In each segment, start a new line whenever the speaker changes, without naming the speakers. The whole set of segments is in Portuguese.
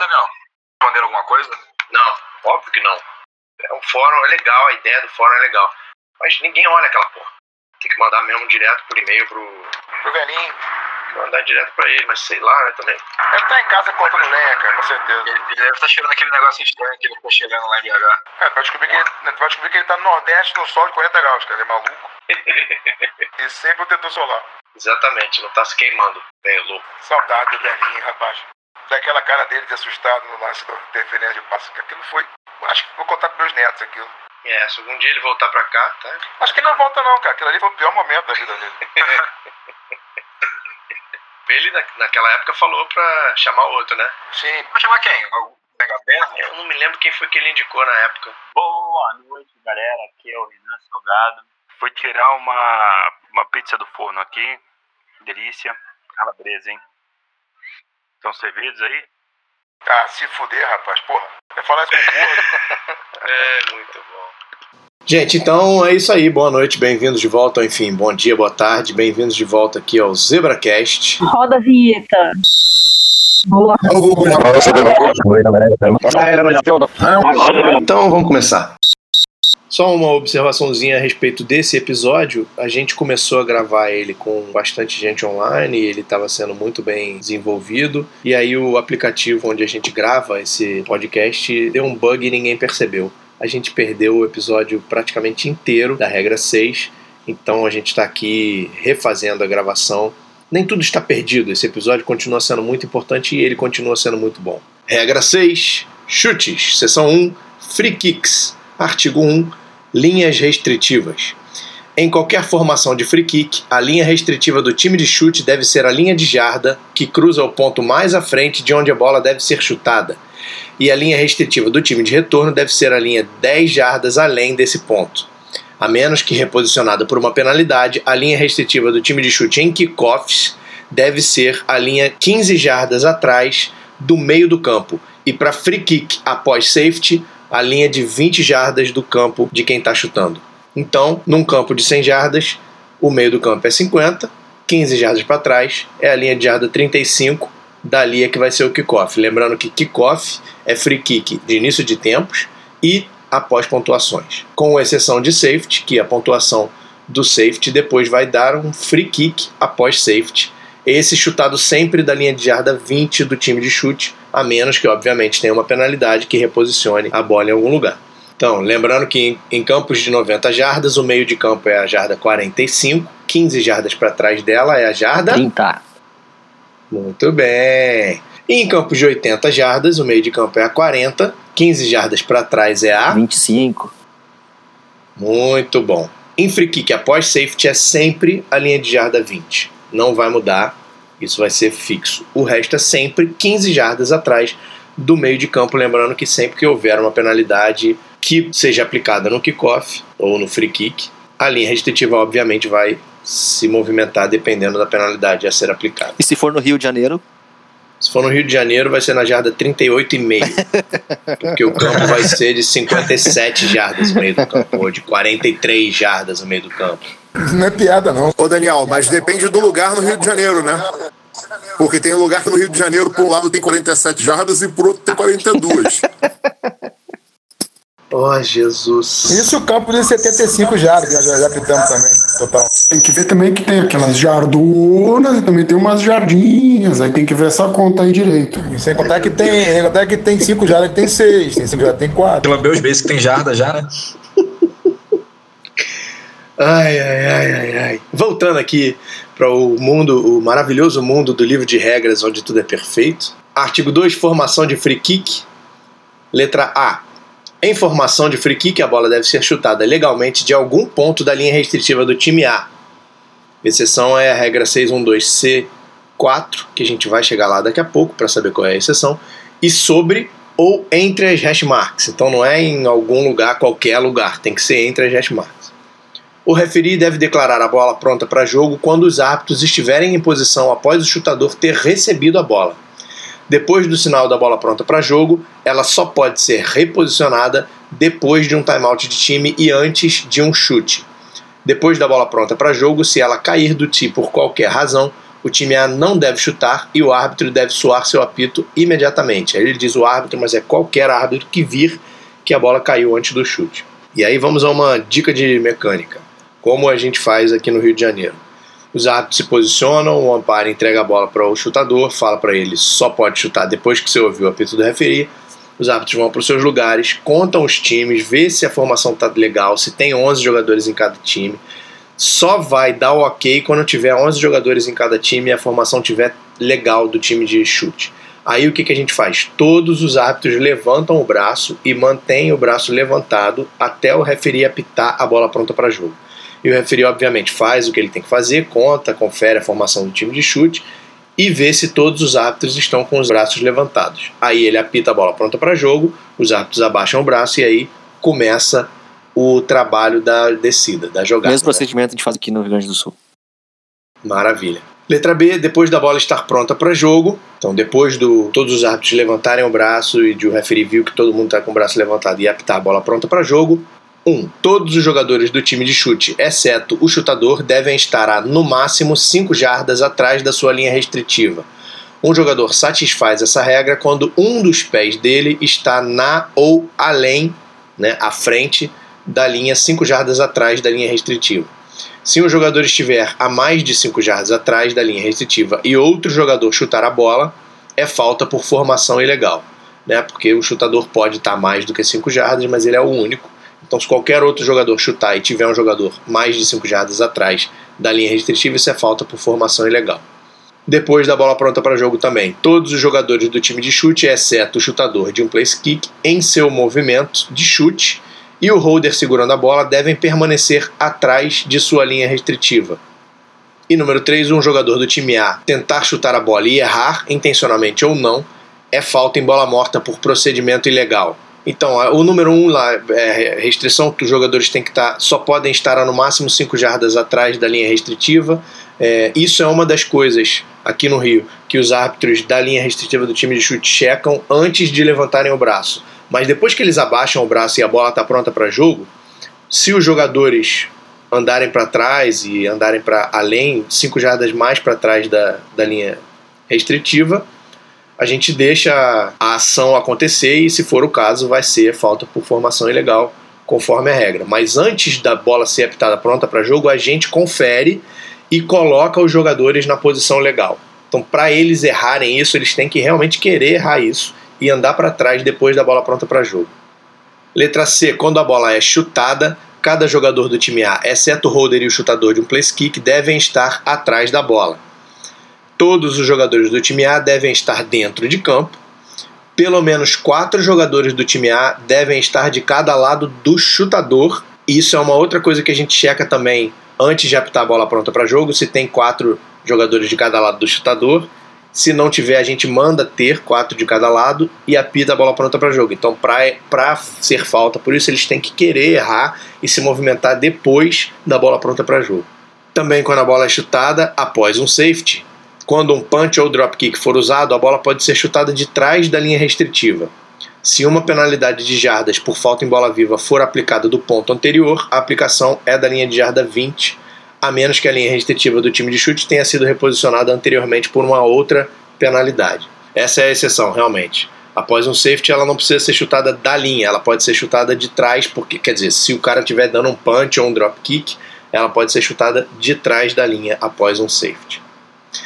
Daniel? Responder alguma coisa?
Não, óbvio que não. É um fórum, é legal, a ideia do fórum é legal. Mas ninguém olha aquela porra. Tem que mandar mesmo direto por e-mail pro.
Pro velhinho.
Mandar direto pra ele, mas sei lá, né, também.
Ele tá em casa cortando lenha, cara, com certeza.
Ele, ele deve estar cheirando aquele negócio estranho que ele ficou cheirando lá em BH.
É, tu vai descobrir que ele, tu vai descobrir que ele tá no Nordeste no sol de 40 graus, cara. Ele é maluco. e sem protetor solar.
Exatamente, não tá se queimando. Bem louco.
Saudade do velhinho, rapaz. Daquela cara dele de assustado no lance da interferência de passo. que Aquilo foi. Acho que vou contar pros meus netos aquilo.
É, se algum dia ele voltar pra cá, tá?
Acho que ele não volta não, cara. Aquilo ali foi o pior momento da vida dele.
Ele, na- naquela época, falou pra chamar outro, né?
Sim.
Vai chamar quem? O Negaterra?
Eu não me lembro quem foi que ele indicou na época.
Boa noite, galera. Aqui é o Renan Salgado.
Fui tirar uma, uma pizza do forno aqui. Delícia. Calabresa, hein? Estão servidos aí?
Ah, se fuder, rapaz. Porra. Vai falar isso com o gordo.
É, muito bom.
Gente, então é isso aí. Boa noite, bem-vindos de volta. Enfim, bom dia, boa tarde. Bem-vindos de volta aqui ao ZebraCast.
Roda a vinheta. Boa.
Então vamos começar. Só uma observaçãozinha a respeito desse episódio. A gente começou a gravar ele com bastante gente online, e ele estava sendo muito bem desenvolvido. E aí o aplicativo onde a gente grava esse podcast deu um bug e ninguém percebeu. A gente perdeu o episódio praticamente inteiro da regra 6. Então a gente está aqui refazendo a gravação. Nem tudo está perdido. Esse episódio continua sendo muito importante e ele continua sendo muito bom. Regra 6. Chutes. Seção 1. Free kicks. Artigo 1. Linhas restritivas. Em qualquer formação de free kick, a linha restritiva do time de chute deve ser a linha de jarda que cruza o ponto mais à frente de onde a bola deve ser chutada. E a linha restritiva do time de retorno deve ser a linha 10 jardas além desse ponto. A menos que reposicionada por uma penalidade, a linha restritiva do time de chute em kickoffs deve ser a linha 15 jardas atrás do meio do campo. E para free kick após safety, a linha de 20 jardas do campo de quem está chutando. Então, num campo de 100 jardas, o meio do campo é 50, 15 jardas para trás é a linha de jarda 35, dali é que vai ser o kickoff. Lembrando que kickoff é free kick de início de tempos e após pontuações, com exceção de safety, que a pontuação do safety depois vai dar um free kick após safety. Esse chutado sempre da linha de jarda 20 do time de chute, a menos que obviamente tenha uma penalidade que reposicione a bola em algum lugar. Então, lembrando que em, campos de 90 jardas, o meio de campo é a jarda 45, 15 jardas para trás dela é a jarda
30.
muito bem. E em campos de 80 jardas, o meio de campo é a 40, 15 jardas para trás é a
25.
Muito bom. Em free kick após safety é sempre a linha de jarda 20. Não vai mudar, isso vai ser fixo. O resto é sempre 15 jardas atrás do meio de campo, lembrando que sempre que houver uma penalidade que seja aplicada no kickoff ou no free kick, a linha restritiva obviamente vai se movimentar dependendo da penalidade a ser aplicada.
E se for no Rio de Janeiro,
Se for no Rio de Janeiro, vai ser na jarda 38,5. porque o campo vai ser de 57 jardas no meio do campo, ou de 43 jardas no meio do campo.
Não é piada, não.
Ô Daniel, mas depende do lugar no Rio de Janeiro, né? Porque tem lugar que no Rio de Janeiro, por um lado tem 47 jardas e por outro tem 42.
Oh, Jesus.
Isso o campo de 75 jardas, já, já pitamos também, total.
Tem que ver também que tem aquelas jardonas e também tem umas jardinhas. Aí tem que ver essa conta aí direito.
E sem contar que tem, sem contar que tem 5 jardas, que tem 6, tem 5 jardas, tem 4.
Lambeu os beijos que tem jarda já, né?
Ai, ai, ai, ai, ai. Voltando aqui para o mundo, o maravilhoso mundo do livro de regras onde tudo é perfeito. Artigo 2, formação de free kick. Letra A. Em formação de free kick, a bola deve ser chutada legalmente de algum ponto da linha restritiva do time A. Exceção é a regra 612C4, que a gente vai chegar lá daqui a pouco para saber qual é a exceção. E sobre ou entre as hash marks. Então não é em algum lugar, qualquer lugar, tem que ser entre as hash marks. O referi deve declarar a bola pronta para jogo quando os árbitros estiverem em posição após o chutador ter recebido a bola. Depois do sinal da bola pronta para jogo, ela só pode ser reposicionada depois de um timeout de time e antes de um chute. Depois da bola pronta para jogo, se ela cair do tee por qualquer razão, o time A não deve chutar e o árbitro deve soar seu apito imediatamente. Aí ele diz o árbitro, mas é qualquer árbitro que vir que a bola caiu antes do chute. E aí vamos a uma dica de mecânica, como a gente faz aqui no Rio de Janeiro. Os árbitros se posicionam, o umpire entrega a bola para o chutador, fala para ele só pode chutar depois que você ouviu o apito do referi. Os árbitros vão para os seus lugares, contam os times, vê se a formação está legal, se tem 11 jogadores em cada time. Só vai dar o ok quando tiver 11 jogadores em cada time e a formação tiver legal do time de chute. Aí o que, que a gente faz? Todos os árbitros levantam o braço e mantêm o braço levantado até o referi apitar a bola pronta para jogo. E o referi, obviamente, faz o que ele tem que fazer, conta, confere a formação do time de chute e vê se todos os árbitros estão com os braços levantados. Aí ele apita a bola pronta para jogo, os árbitros abaixam o braço e aí começa o trabalho da descida, da jogada.
Mesmo procedimento que a gente faz aqui no Rio Grande do Sul.
Maravilha. Letra B, depois da bola estar pronta para jogo, então depois do todos os árbitros levantarem o braço e de o referee viu que todo mundo está com o braço levantado e apitar a bola pronta para jogo, 1. Um, todos os jogadores do time de chute, exceto o chutador, devem estar a no máximo 5 jardas atrás da sua linha restritiva. Um jogador satisfaz essa regra quando um dos pés dele está na ou além, né, à frente da linha 5 jardas atrás da linha restritiva. Se um jogador estiver a mais de 5 jardas atrás da linha restritiva e outro jogador chutar a bola, é falta por formação ilegal, né? Porque o chutador pode estar mais do que 5 jardas, mas ele é o único. Então, se qualquer outro jogador chutar e tiver um jogador mais de 5 jardas atrás da linha restritiva, isso é falta por formação ilegal. Depois da bola pronta para jogo também, todos os jogadores do time de chute, exceto o chutador de um place kick, em seu movimento de chute, e o holder segurando a bola devem permanecer atrás de sua linha restritiva. E número 3, um jogador do time A tentar chutar a bola e errar, intencionalmente ou não, é falta em bola morta por procedimento ilegal. Então, o número 1 um lá é restrição que os jogadores têm que estar, só podem estar no máximo 5 jardas atrás da linha restritiva. É, isso é uma das coisas aqui no Rio que os árbitros da linha restritiva do time de chute checam antes de levantarem o braço. Mas depois que eles abaixam o braço e a bola está pronta para jogo, se os jogadores andarem para trás e andarem para além, 5 jardas mais para trás da, da linha restritiva, a gente deixa a ação acontecer e, se for o caso, vai ser falta por formação ilegal, conforme a regra. Mas antes da bola ser apitada pronta para jogo, a gente confere e coloca os jogadores na posição legal. Então, para eles errarem isso, eles têm que realmente querer errar isso e andar para trás depois da bola pronta para jogo. Letra C, quando a bola é chutada, cada jogador do time A, exceto o holder e o chutador de um place kick, devem estar atrás da bola todos os jogadores do time A devem estar dentro de campo. Pelo menos quatro jogadores do time A devem estar de cada lado do chutador. Isso é uma outra coisa que a gente checa também antes de apitar a bola pronta para jogo, se tem quatro jogadores de cada lado do chutador. Se não tiver, a gente manda ter quatro de cada lado e apita a bola pronta para jogo. Então, para ser falta, por isso eles têm que querer errar e se movimentar depois da bola pronta para jogo. Também, quando a bola é chutada após um safety, quando um punch ou drop kick for usado, a bola pode ser chutada de trás da linha restritiva. Se uma penalidade de jardas por falta em bola viva for aplicada do ponto anterior, a aplicação é da linha de jarda 20, a menos que a linha restritiva do time de chute tenha sido reposicionada anteriormente por uma outra penalidade. Essa é a exceção, realmente. Após um safety, ela não precisa ser chutada da linha, ela pode ser chutada de trás, porque quer dizer, se o cara estiver dando um punch ou um drop kick, ela pode ser chutada de trás da linha após um safety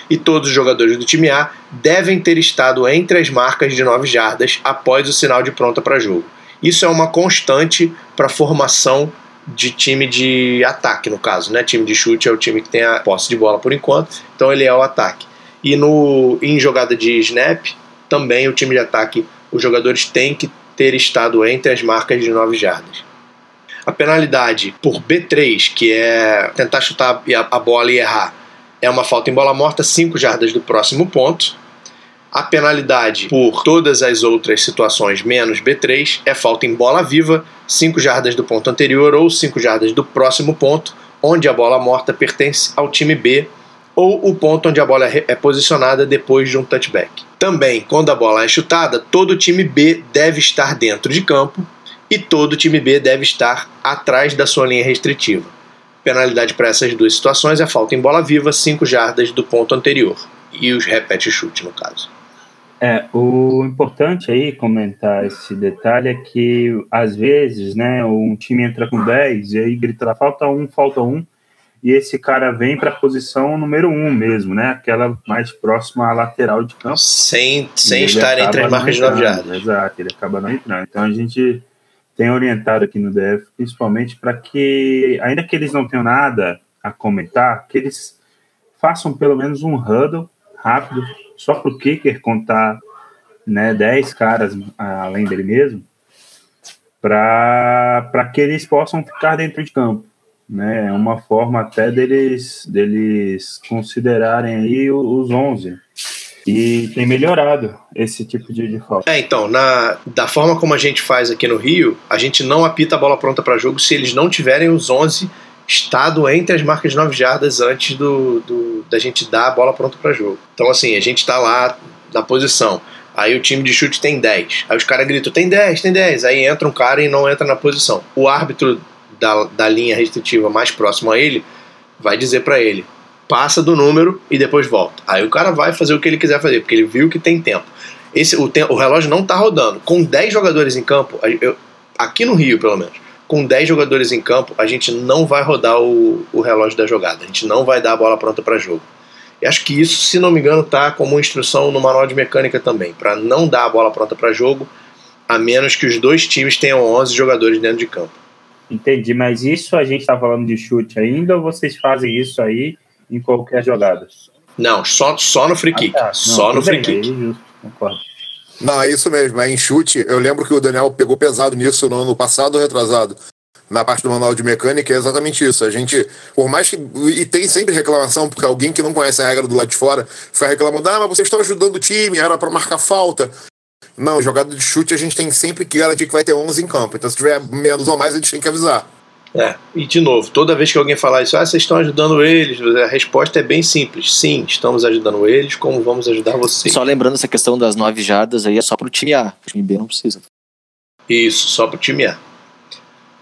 e todos os jogadores do time A devem ter estado entre as marcas de 9 jardas após o sinal de pronta para jogo. Isso é uma constante para a formação de time de ataque, no caso, né? Time de chute é o time que tem a posse de bola por enquanto, então ele é o ataque. E no em jogada de snap, também o time de ataque, os jogadores têm que ter estado entre as marcas de 9 jardas. A penalidade por B3, que é tentar chutar a bola e errar, é uma falta em bola morta, 5 jardas do próximo ponto. A penalidade por todas as outras situações menos B3 é falta em bola viva, 5 jardas do ponto anterior ou 5 jardas do próximo ponto, onde a bola morta pertence ao time B, ou o ponto onde a bola é posicionada depois de um touchback. Também, quando a bola é chutada, todo time B deve estar dentro de campo e todo time B deve estar atrás da sua linha restritiva Penalidade para essas duas situações é falta em bola viva, 5 jardas do ponto anterior. E os repete chute, no caso.
É, o importante aí comentar esse detalhe é que às vezes, né, um time entra com 10 e aí grita lá, falta um, falta um, e esse cara vem para a posição número um mesmo, né, aquela mais próxima à lateral de campo.
Sem, sem estar entre as marcas de 9
entrando,
jardas.
Exato, ele acaba não entrando. Então a gente tem orientado aqui no DF, principalmente para que, ainda que eles não tenham nada a comentar, que eles façam pelo menos um huddle rápido, só para o kicker contar né, 10 caras além dele mesmo, para que eles possam ficar dentro de campo. Né? É uma forma até deles, deles considerarem aí os 11. E tem melhorado esse tipo de, de falta.
É, então, na, da forma como a gente faz aqui no Rio, a gente não apita a bola pronta para jogo se eles não tiverem os 11 estado entre as marcas de 9 jardas antes do, do- da gente dar a bola pronta para jogo. Então, assim, a gente tá lá na posição. Aí o time de chute tem 10. Aí os caras gritam: tem 10, tem 10. Aí entra um cara e não entra na posição. O árbitro da, da linha restritiva mais próximo a ele vai dizer para ele: passa do número e depois volta. Aí o cara vai fazer o que ele quiser fazer, porque ele viu que tem tempo. Esse, o, o relógio não tá rodando. Com 10 jogadores em campo, eu- aqui no Rio, pelo menos, com 10 jogadores em campo, a gente não vai rodar o, o relógio da jogada. A gente não vai dar a bola pronta para jogo. E acho que isso, se não me engano, tá como instrução no manual de mecânica também, para não dar a bola pronta para jogo, a menos que os dois times tenham 11 jogadores dentro de campo.
Entendi, mas isso a gente tá falando de chute ainda ou vocês fazem isso aí em qualquer jogada?
Não, só, só no free
Ah,
kick.
tá. Não,
só no free
bem,
kick.
aí justo, concordo.
Não, é isso mesmo. É em chute. Eu lembro que o Daniel pegou pesado nisso no ano passado ou retrasado. Na parte do manual de mecânica é exatamente isso. A gente, por mais que. E tem sempre reclamação, porque alguém que não conhece a regra do lado de fora fica reclamando: ah, mas vocês estão ajudando o time, era para marcar falta. Não, jogada de chute a gente tem sempre que garantir que vai ter 11 em campo. Então se tiver menos ou mais, a gente tem que avisar.
É, e de novo, toda vez que alguém falar isso, ah, vocês estão ajudando eles, a resposta é bem simples. Sim, estamos ajudando eles, como vamos ajudar vocês.
Só lembrando essa questão das nove jardas aí é só pro time A. O time B não precisa.
Isso, só pro time A.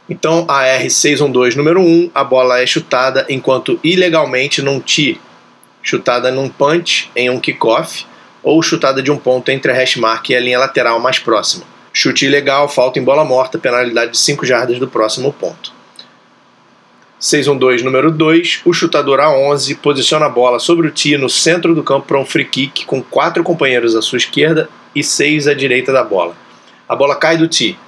Então, a R612 número 1, a bola é chutada enquanto ilegalmente num tee, chutada num punch em um kickoff, ou chutada de um ponto entre a hash mark e a linha lateral mais próxima. Chute ilegal, falta em bola morta, penalidade de 5 jardas do próximo ponto. 612 número 2, o chutador A11 posiciona a bola sobre o tee no centro do campo para um free kick com quatro companheiros à sua esquerda e seis à direita da bola. A bola cai do tee.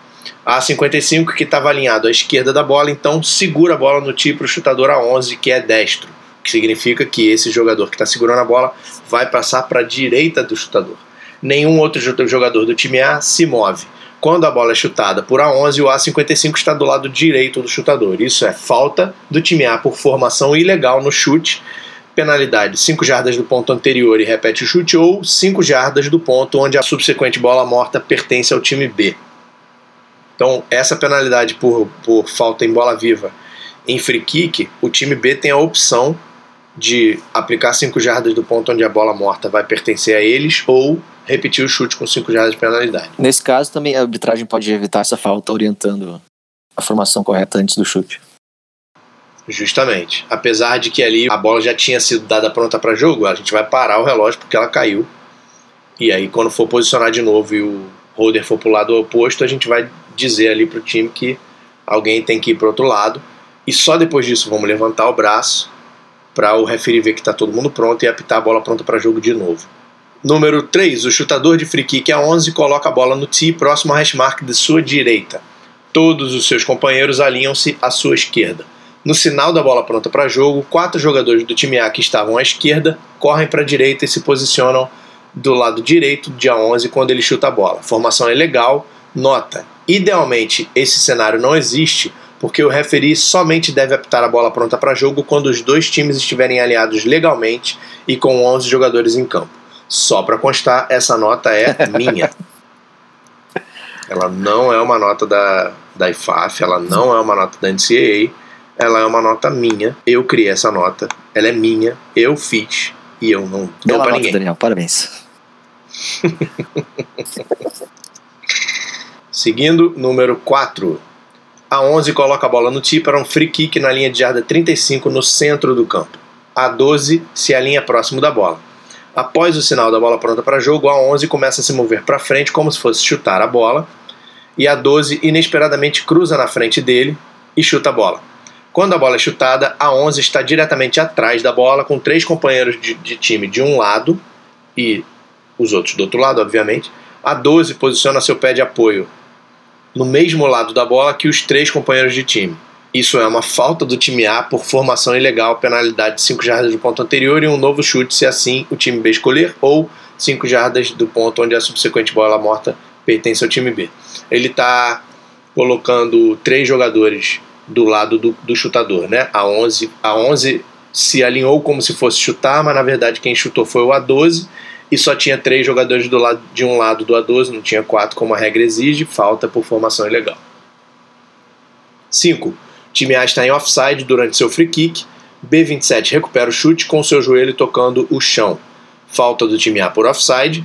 A 55 que estava alinhado à esquerda da bola, então segura a bola no tee para o chutador A11 que é destro, que significa que esse jogador que está segurando a bola vai passar para a direita do chutador. Nenhum outro jo- jogador do time A se move. Quando a bola é chutada por A11, o A55 está do lado direito do chutador. Isso é falta do time A por formação ilegal no chute, penalidade 5 jardas do ponto anterior e repete o chute, ou 5 jardas do ponto onde a subsequente bola morta pertence ao time B. Então, essa penalidade por, por falta em bola viva em free kick, o time B tem a opção de aplicar 5 jardas do ponto onde a bola morta vai pertencer a eles ou repetir o chute com 5 jardas de penalidade.
Nesse caso, também a arbitragem pode evitar essa falta orientando a formação correta antes do chute.
Justamente. Apesar de que ali a bola já tinha sido dada pronta para jogo, a gente vai parar o relógio porque ela caiu. E aí, quando for posicionar de novo e o holder for pro lado oposto, a gente vai dizer ali pro time que alguém tem que ir pro outro lado. E só depois disso vamos levantar o braço para o referee ver que está todo mundo pronto e apitar a bola pronta para jogo de novo. Número 3, o chutador de free kick a 11 coloca a bola no tee próximo ao hash mark de sua direita. Todos os seus companheiros alinham-se à sua esquerda. No sinal da bola pronta para jogo, quatro jogadores do time A que estavam à esquerda correm para a direita e se posicionam do lado direito de A11 quando ele chuta a bola. Formação é legal. Nota: idealmente esse cenário não existe porque o referee somente deve apitar a bola pronta para jogo quando os dois times estiverem aliados legalmente e com 11 jogadores em campo. Só para constar, essa nota é minha. Ela não é uma nota da, da IFAF, ela não é uma nota da NCAA, ela é uma nota minha. Eu criei essa nota, ela é minha, eu fiz e eu não dou para ninguém.
Daniel. Parabéns.
Seguindo, número 4. A 11 coloca a bola no tee para um free kick na linha de jarda 35 no centro do campo. A 12 se alinha próximo da bola. Após o sinal da bola pronta para jogo, a 11 começa a se mover para frente como se fosse chutar a bola, e a 12 inesperadamente cruza na frente dele e chuta a bola. Quando a bola é chutada, a 11 está diretamente atrás da bola, com três companheiros de, de time de um lado e os outros do outro lado, obviamente. A 12 posiciona seu pé de apoio no mesmo lado da bola que os três companheiros de time. Isso é uma falta do time A por formação ilegal, penalidade de 5 jardas do ponto anterior e um novo chute se assim o time B escolher, ou 5 jardas do ponto onde a subsequente bola morta pertence ao time B. Ele está colocando três jogadores do lado do, do, chutador, né? A 11, a 11 se alinhou como se fosse chutar, mas na verdade quem chutou foi o A12 e só tinha três jogadores do lado, de um lado do A12, não tinha quatro como a regra exige, falta por formação ilegal. 5. Time A está em offside durante seu free kick. B27 recupera o chute com seu joelho tocando o chão. Falta do time A por offside.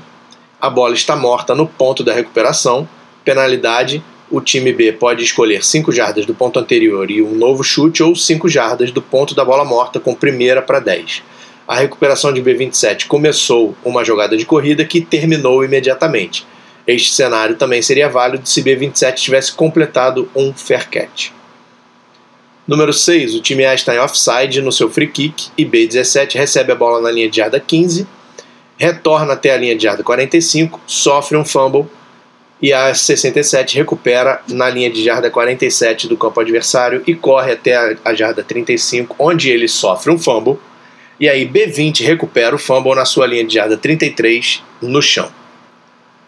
A bola está morta no ponto da recuperação. Penalidade: o time B pode escolher 5 jardas do ponto anterior e um novo chute ou 5 jardas do ponto da bola morta com primeira para 10. A recuperação de B27 começou uma jogada de corrida que terminou imediatamente. Este cenário também seria válido se B27 tivesse completado um fair catch. Número 6, o time A está em offside no seu free kick e B17 recebe a bola na linha de jarda 15, retorna até a linha de jarda 45, sofre um fumble e a 67 recupera na linha de jarda 47 do campo adversário e corre até a jarda 35, onde ele sofre um fumble. E aí B20 recupera o fumble na sua linha de jarda 33 no chão.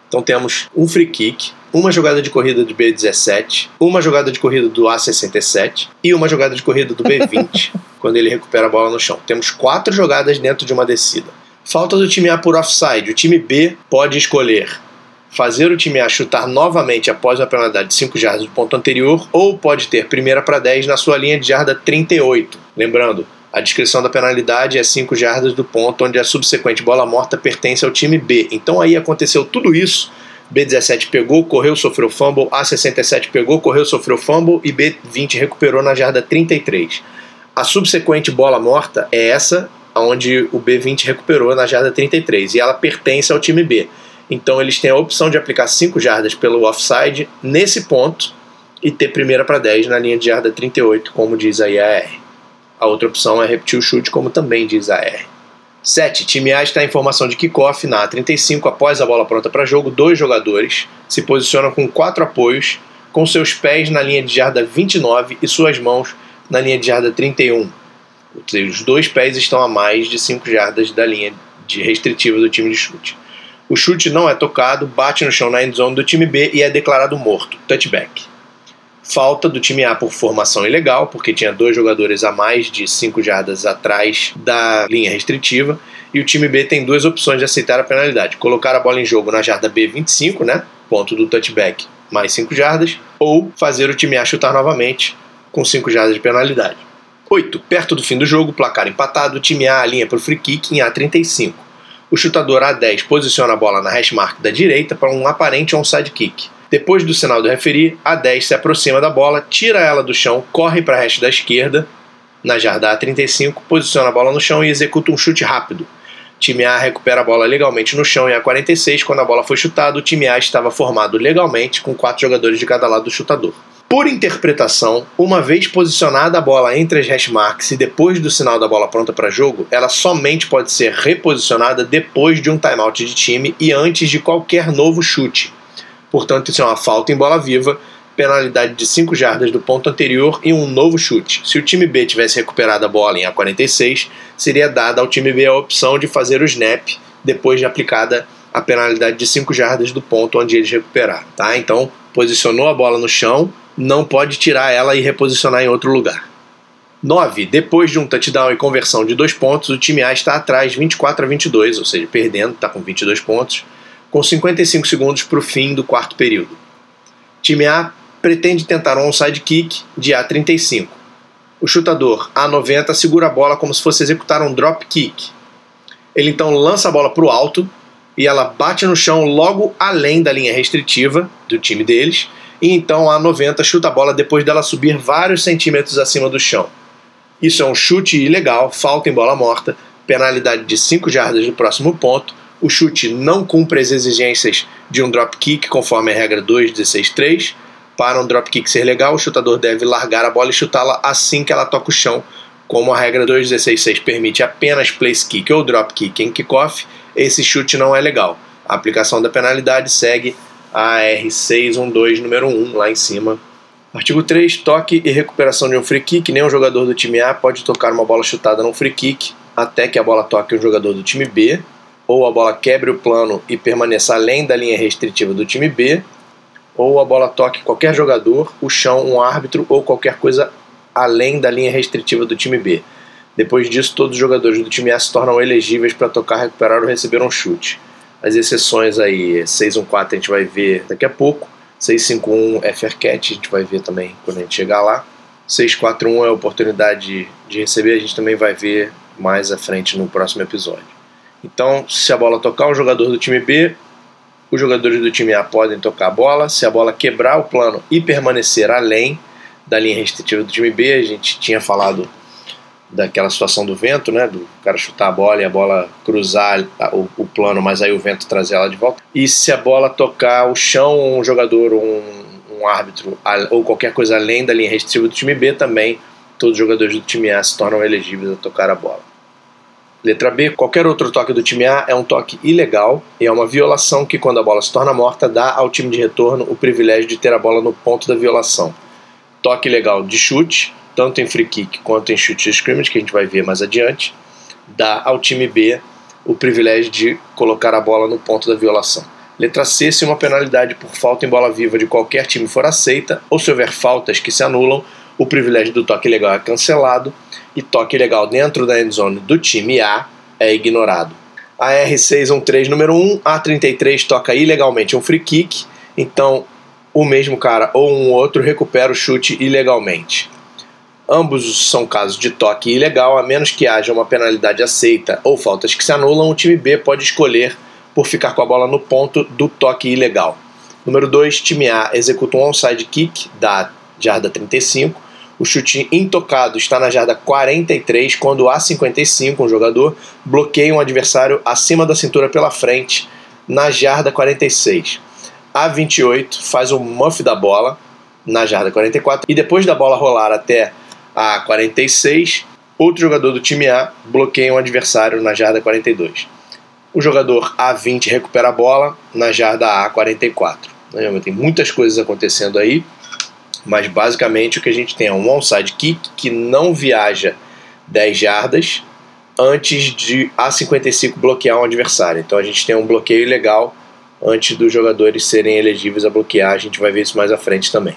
Então temos um free kick, uma jogada de corrida do B17, uma jogada de corrida do A67 e uma jogada de corrida do B20, quando ele recupera a bola no chão. Temos quatro jogadas dentro de uma descida. Falta do time A por offside. O time B pode escolher fazer o time A chutar novamente após uma penalidade de 5 jardas do ponto anterior ou pode ter primeira para 10 na sua linha de jarda 38. Lembrando, a descrição da penalidade é 5 jardas do ponto onde a subsequente bola morta pertence ao time B. Então aí aconteceu tudo isso B17 pegou, correu, sofreu fumble, A67 pegou, correu, sofreu fumble e B20 recuperou na jarda 33. A subsequente bola morta é essa, onde o B20 recuperou na jarda 33 e ela pertence ao time B. Então eles têm a opção de aplicar 5 jardas pelo offside nesse ponto e ter primeira para 10 na linha de jarda 38, como diz a R. A outra opção é repetir o chute, como também diz a R. 7. Time A está em formação de kickoff na A35 após a bola pronta para jogo. Dois jogadores se posicionam com quatro apoios, com seus pés na linha de jarda 29 e suas mãos na linha de jarda 31. Os dois pés estão a mais de 5 jardas da linha de restritiva do time de chute. O chute não é tocado, bate no chão na endzone do time B e é declarado morto, touchback falta do time A por formação ilegal, porque tinha dois jogadores a mais de 5 jardas atrás da linha restritiva, e o time B tem duas opções de aceitar a penalidade: colocar a bola em jogo na jarda B 25, né, ponto do touchback, mais 5 jardas, ou fazer o time A chutar novamente com 5 jardas de penalidade. 8. Perto do fim do jogo, placar empatado, o time A alinha para o free kick em A35. O chutador A10 posiciona a bola na hash mark da direita para um aparente onside kick. Depois do sinal do referir, a 10 se aproxima da bola, tira ela do chão, corre para a haste da esquerda, na jarda A35, posiciona a bola no chão e executa um chute rápido. Time A recupera a bola legalmente no chão em A46. Quando a bola foi chutada, o time A estava formado legalmente com quatro jogadores de cada lado do chutador. Por interpretação, uma vez posicionada a bola entre as hash marks e depois do sinal da bola pronta para jogo, ela somente pode ser reposicionada depois de um timeout de time e antes de qualquer novo chute. Portanto, isso é uma falta em bola viva, penalidade de 5 jardas do ponto anterior e um novo chute. Se o time B tivesse recuperado a bola em A46, seria dada ao time B a opção de fazer o snap depois de aplicada a penalidade de 5 jardas do ponto onde eles recuperaram. Tá? Então, posicionou a bola no chão, não pode tirar ela e reposicionar em outro lugar. 9. Depois de um touchdown e conversão de dois pontos, o time A está atrás 24 a 22, ou seja, perdendo, está com 22 pontos com 55 segundos para o fim do quarto período. Time A pretende tentar um onside kick de A35. O chutador A90 segura a bola como se fosse executar um drop kick. Ele então lança a bola para o alto e ela bate no chão logo além da linha restritiva do time deles e então a 90 chuta a bola depois dela subir vários centímetros acima do chão. Isso é um chute ilegal, falta em bola morta, penalidade de 5 jardas do próximo ponto. O chute não cumpre as exigências de um drop kick, conforme a regra 2.16.3. Para um drop kick ser legal, o chutador deve largar a bola e chutá-la assim que ela toca o chão. Como a regra 2.16.6 permite apenas place kick ou drop kick em kickoff, esse chute não é legal. A aplicação da penalidade segue a R612 número 1 lá em cima. Artigo 3. Toque e recuperação de um free kick. Nenhum jogador do time A pode tocar uma bola chutada num free kick até que a bola toque um jogador do time B, ou a bola quebre o plano e permaneça além da linha restritiva do time B, ou a bola toque qualquer jogador, o chão, um árbitro ou qualquer coisa além da linha restritiva do time B. Depois disso, todos os jogadores do time A se tornam elegíveis para tocar, recuperar ou receber um chute. As exceções aí, 614 a gente vai ver daqui a pouco, 651 é Faircat, a gente vai ver também quando a gente chegar lá. 641 é a oportunidade de receber, a gente também vai ver mais à frente no próximo episódio. Então, se a bola tocar um jogador do time B, os jogadores do time A podem tocar a bola. Se a bola quebrar o plano e permanecer além da linha restritiva do time B, a gente tinha falado daquela situação do vento, né? Do cara chutar a bola e a bola cruzar o, o plano, mas aí o vento trazer ela de volta. E se a bola tocar o chão, um jogador, um, um árbitro ou qualquer coisa além da linha restritiva do time B, também todos os jogadores do time A se tornam elegíveis a tocar a bola. Letra B, qualquer outro toque do time A é um toque ilegal e é uma violação que, quando a bola se torna morta, dá ao time de retorno o privilégio de ter a bola no ponto da violação. Toque ilegal de chute, tanto em free kick quanto em chute de scrimmage, que a gente vai ver mais adiante, dá ao time B o privilégio de colocar a bola no ponto da violação. Letra C, se uma penalidade por falta em bola viva de qualquer time for aceita, ou se houver faltas que se anulam, o privilégio do toque ilegal é cancelado e toque ilegal dentro da endzone do time A é ignorado. A R613 número 1, A33 toca ilegalmente um free kick, então o mesmo cara ou um outro recupera o chute ilegalmente. Ambos são casos de toque ilegal, a menos que haja uma penalidade aceita ou faltas que se anulam, o time B pode escolher por ficar com a bola no ponto do toque ilegal. Número 2, time A executa um onside kick da jarda 35. O chute intocado está na jarda 43, quando a 55, um jogador, bloqueia um adversário acima da cintura pela frente, na jarda 46. A 28 faz o muff da bola na jarda 44 e depois da bola rolar até a 46, outro jogador do time A bloqueia um adversário na jarda 42. O jogador A20 recupera a bola na jarda A44. Tem muitas coisas acontecendo aí, mas basicamente o que a gente tem é um onside kick que não viaja 10 jardas antes de A55 bloquear um adversário. Então a gente tem um bloqueio ilegal antes dos jogadores serem elegíveis a bloquear. A gente vai ver isso mais à frente também.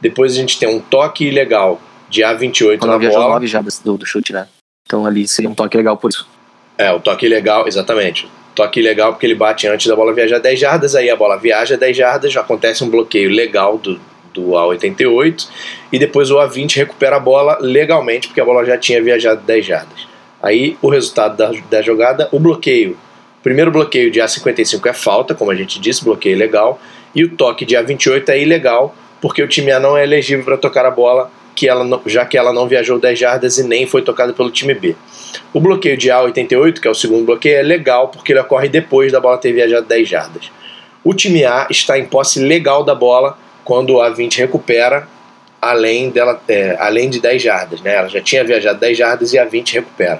Depois a gente tem um toque ilegal de A28
Quando
na bola.
9 jardas do, do chute, né? Então ali seria um toque legal por isso.
É, o toque ilegal, exatamente. Toque ilegal porque ele bate antes da bola viajar 10 jardas, aí a bola viaja 10 jardas, já acontece um bloqueio legal do, do A88, e depois o A20 recupera a bola legalmente, porque a bola já tinha viajado 10 jardas. Aí o resultado da, da jogada, o bloqueio. Primeiro bloqueio de A55 é falta, como a gente disse, bloqueio legal, e o toque de A28 é ilegal, porque o time A não é elegível para tocar a bola, que ela não- já que ela não viajou 10 jardas e nem foi tocada pelo time B. O bloqueio de A88, que é o segundo bloqueio, é legal porque ele ocorre depois da bola ter viajado 10 jardas. O time A está em posse legal da bola quando o A20 recupera além, dela, é, além de 10 jardas. Né? Ela já tinha viajado 10 jardas e a 20 recupera.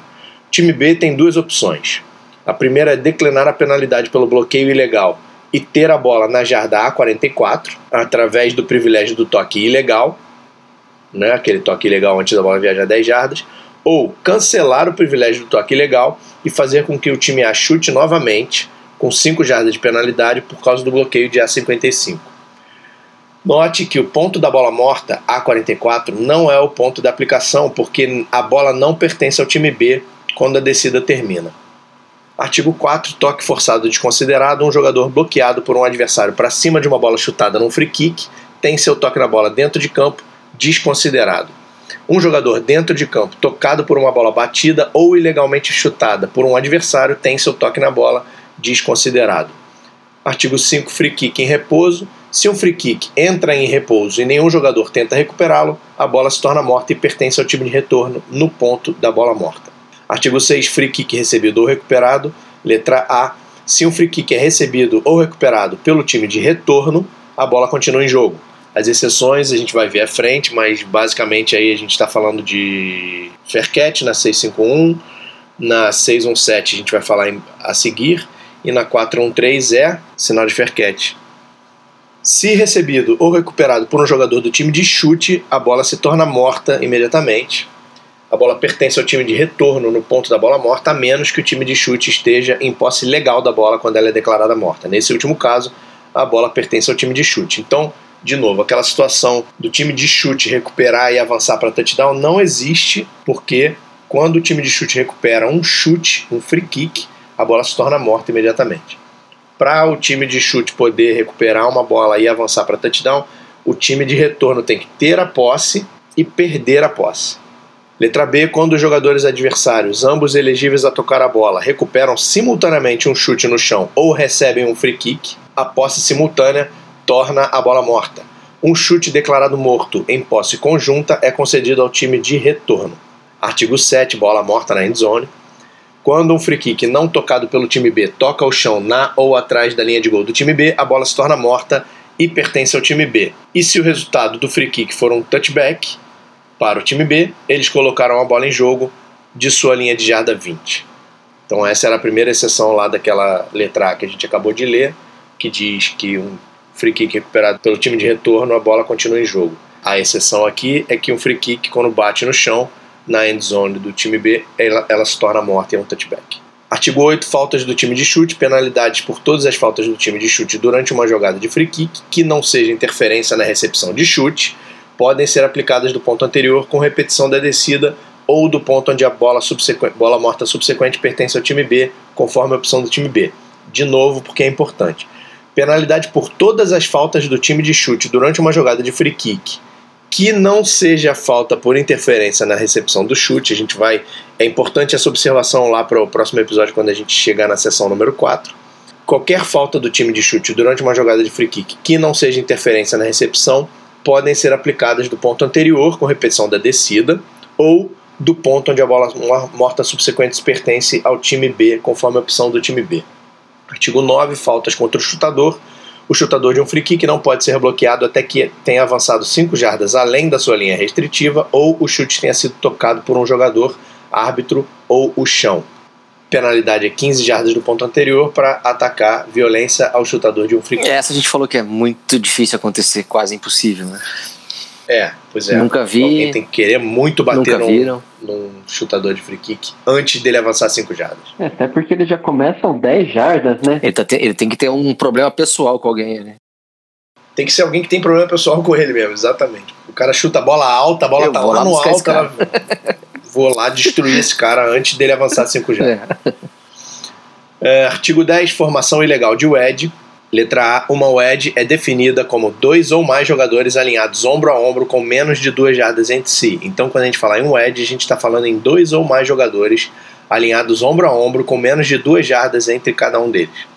O time B tem duas opções. A primeira é declinar a penalidade pelo bloqueio ilegal e ter a bola na jarda A44 através do privilégio do toque ilegal, né? aquele toque ilegal antes da bola viajar 10 jardas, ou cancelar o privilégio do toque ilegal e fazer com que o time A chute novamente com 5 jardas de penalidade por causa do bloqueio de A55. Note que o ponto da bola morta, A44, não é o ponto da aplicação, porque a bola não pertence ao time B quando a descida termina. Artigo 4. Toque forçado desconsiderado. Um jogador bloqueado por um adversário para cima de uma bola chutada num free kick tem seu toque na bola dentro de campo desconsiderado. Um jogador dentro de campo tocado por uma bola batida ou ilegalmente chutada por um adversário tem seu toque na bola desconsiderado. Artigo 5. Free kick em repouso. Se um free kick entra em repouso e nenhum jogador tenta recuperá-lo, a bola se torna morta e pertence ao time de retorno no ponto da bola morta. Artigo 6. Free kick recebido ou recuperado. Letra A. Se um free kick é recebido ou recuperado pelo time de retorno, a bola continua em jogo. As exceções a gente vai ver à frente, mas basicamente aí a gente está falando de Faircat na 651, na 617 a gente vai falar a seguir, e na 413 é sinal de Faircat. Se recebido ou recuperado por um jogador do time de chute, a bola se torna morta imediatamente. A bola pertence ao time de retorno no ponto da bola morta, a menos que o time de chute esteja em posse legal da bola quando ela é declarada morta. Nesse último caso, a bola pertence ao time de chute. Então, de novo, aquela situação do time de chute recuperar e avançar para touchdown não existe, porque quando o time de chute recupera um chute, um free kick, a bola se torna morta imediatamente. Para o time de chute poder recuperar uma bola e avançar para touchdown, o time de retorno tem que ter a posse e perder a posse. Letra B, quando os jogadores adversários, ambos elegíveis a tocar a bola, recuperam simultaneamente um chute no chão ou recebem um free kick, a posse simultânea torna a bola morta. Um chute declarado morto em posse conjunta é concedido ao time de retorno. Artigo 7, bola morta na endzone. Quando um free kick não tocado pelo time B toca o chão na ou atrás da linha de gol do time B, a bola se torna morta e pertence ao time B. E se o resultado do free kick for um touchback para o time B, eles colocaram a bola em jogo de sua linha de jarda 20. Então essa era a primeira exceção lá daquela letra A que a gente acabou de ler, que diz que um free kick recuperado pelo time de retorno, a bola continua em jogo. A exceção aqui é que um free kick, quando bate no chão, na end zone do time B, ela, ela se torna morta e é um touchback. Artigo 8. Faltas do time de chute. Penalidades por todas as faltas do time de chute durante uma jogada de free kick que não seja interferência na recepção de chute podem ser aplicadas do ponto anterior com repetição da descida ou do ponto onde a bola, bola morta subsequente pertence ao time B, conforme a opção do time B. De novo, porque é importante penalidade por todas as faltas do time de chute durante uma jogada de free kick que não seja falta por interferência na recepção do chute. A gente vai. É importante essa observação lá para o próximo episódio, quando a gente chegar na sessão número 4. Qualquer falta do time de chute durante uma jogada de free kick que não seja interferência na recepção podem ser aplicadas do ponto anterior, com repetição da descida, ou do ponto onde a bola morta subsequente pertence ao time B, conforme a opção do time B. Artigo 9. Faltas contra o chutador. O chutador de um free kick não pode ser bloqueado até que tenha avançado 5 jardas além da sua linha restritiva ou o chute tenha sido tocado por um jogador, árbitro ou o chão. Penalidade é 15 jardas do ponto anterior para atacar violência ao chutador de um free kick.
Essa a gente falou que é muito difícil acontecer, quase impossível, né?
É, pois é.
Nunca vi.
Alguém tem que querer muito bater num, num chutador de free kick antes dele avançar 5 jardas.
É, até porque eles já começam 10 jardas, né?
Ele, tá te- ele tem que ter um problema pessoal com alguém, né?
Tem que ser alguém que tem problema pessoal com ele mesmo, exatamente. O cara chuta a bola alta, a bola
Eu
tá lá
lá
no alto, ela... vou lá destruir esse cara antes dele avançar 5 jardas. É, artigo 10, formação ilegal de WED. Letra A, uma WED é definida como dois ou mais jogadores alinhados ombro a ombro com menos de duas jardas entre si. Então, quando a gente falar em WED, a gente está falando em dois ou mais jogadores alinhados ombro a ombro com menos de duas jardas entre cada um deles.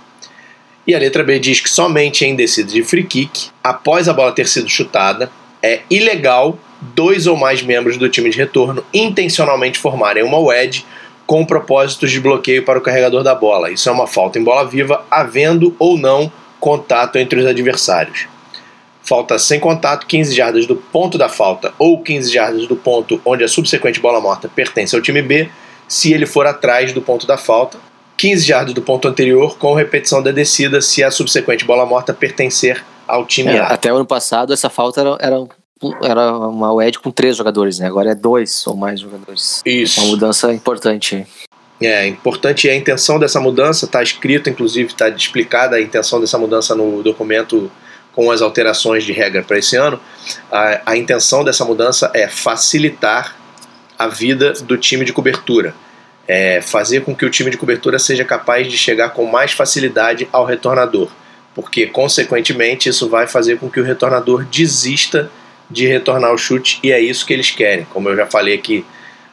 E a letra B diz que somente em descida de free kick, após a bola ter sido chutada, é ilegal dois ou mais membros do time de retorno intencionalmente formarem uma wedge com propósitos de bloqueio para o carregador da bola. Isso é uma falta em bola viva, havendo ou não contato entre os adversários. Falta sem contato, 15 jardas do ponto da falta ou 15 jardas do ponto onde a subsequente bola morta pertence ao time B, se ele for atrás do ponto da falta. 15 jardas do ponto anterior com repetição da descida se a subsequente bola morta pertencer ao time
É,
A.
até o ano passado, essa falta era, era, era uma WED com três jogadores, né? Agora é dois ou mais jogadores.
Isso.
Uma mudança importante.
É importante a intenção dessa mudança, está escrito, inclusive está explicada a intenção dessa mudança no documento com as alterações de regra para esse ano. A, a intenção dessa mudança é facilitar a vida do time de cobertura, é fazer com que o time de cobertura seja capaz de chegar com mais facilidade ao retornador, porque consequentemente isso vai fazer com que o retornador desista de retornar o chute e é isso que eles querem. Como eu já falei aqui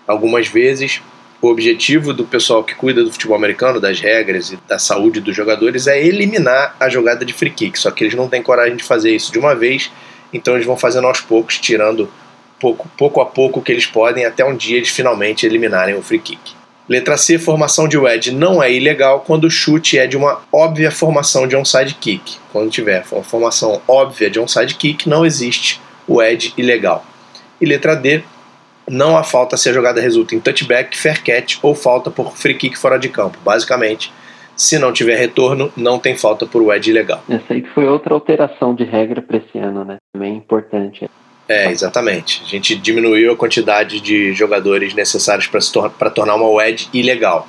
algumas vezes, O objetivo do pessoal que cuida do futebol americano, das regras e da saúde dos jogadores, é eliminar a jogada de free kick. Só que eles não têm coragem de fazer isso de uma vez, então eles vão fazendo aos poucos, tirando pouco, pouco a pouco o que eles podem, até um dia eles finalmente eliminarem o free kick. Letra C, formação de wedge não é ilegal quando o chute é de uma óbvia formação de onside kick. Quando tiver uma formação óbvia de onside kick, não existe o edge ilegal. E letra D, não há falta se a jogada resulta em touchback, fair catch ou falta por free kick fora de campo. Basicamente, se não tiver retorno, não tem falta por wedge ilegal.
Essa aí foi outra alteração de regra para esse ano, né? Também importante.
É, exatamente. A gente diminuiu a quantidade de jogadores necessários para tor tornar uma wedge ilegal.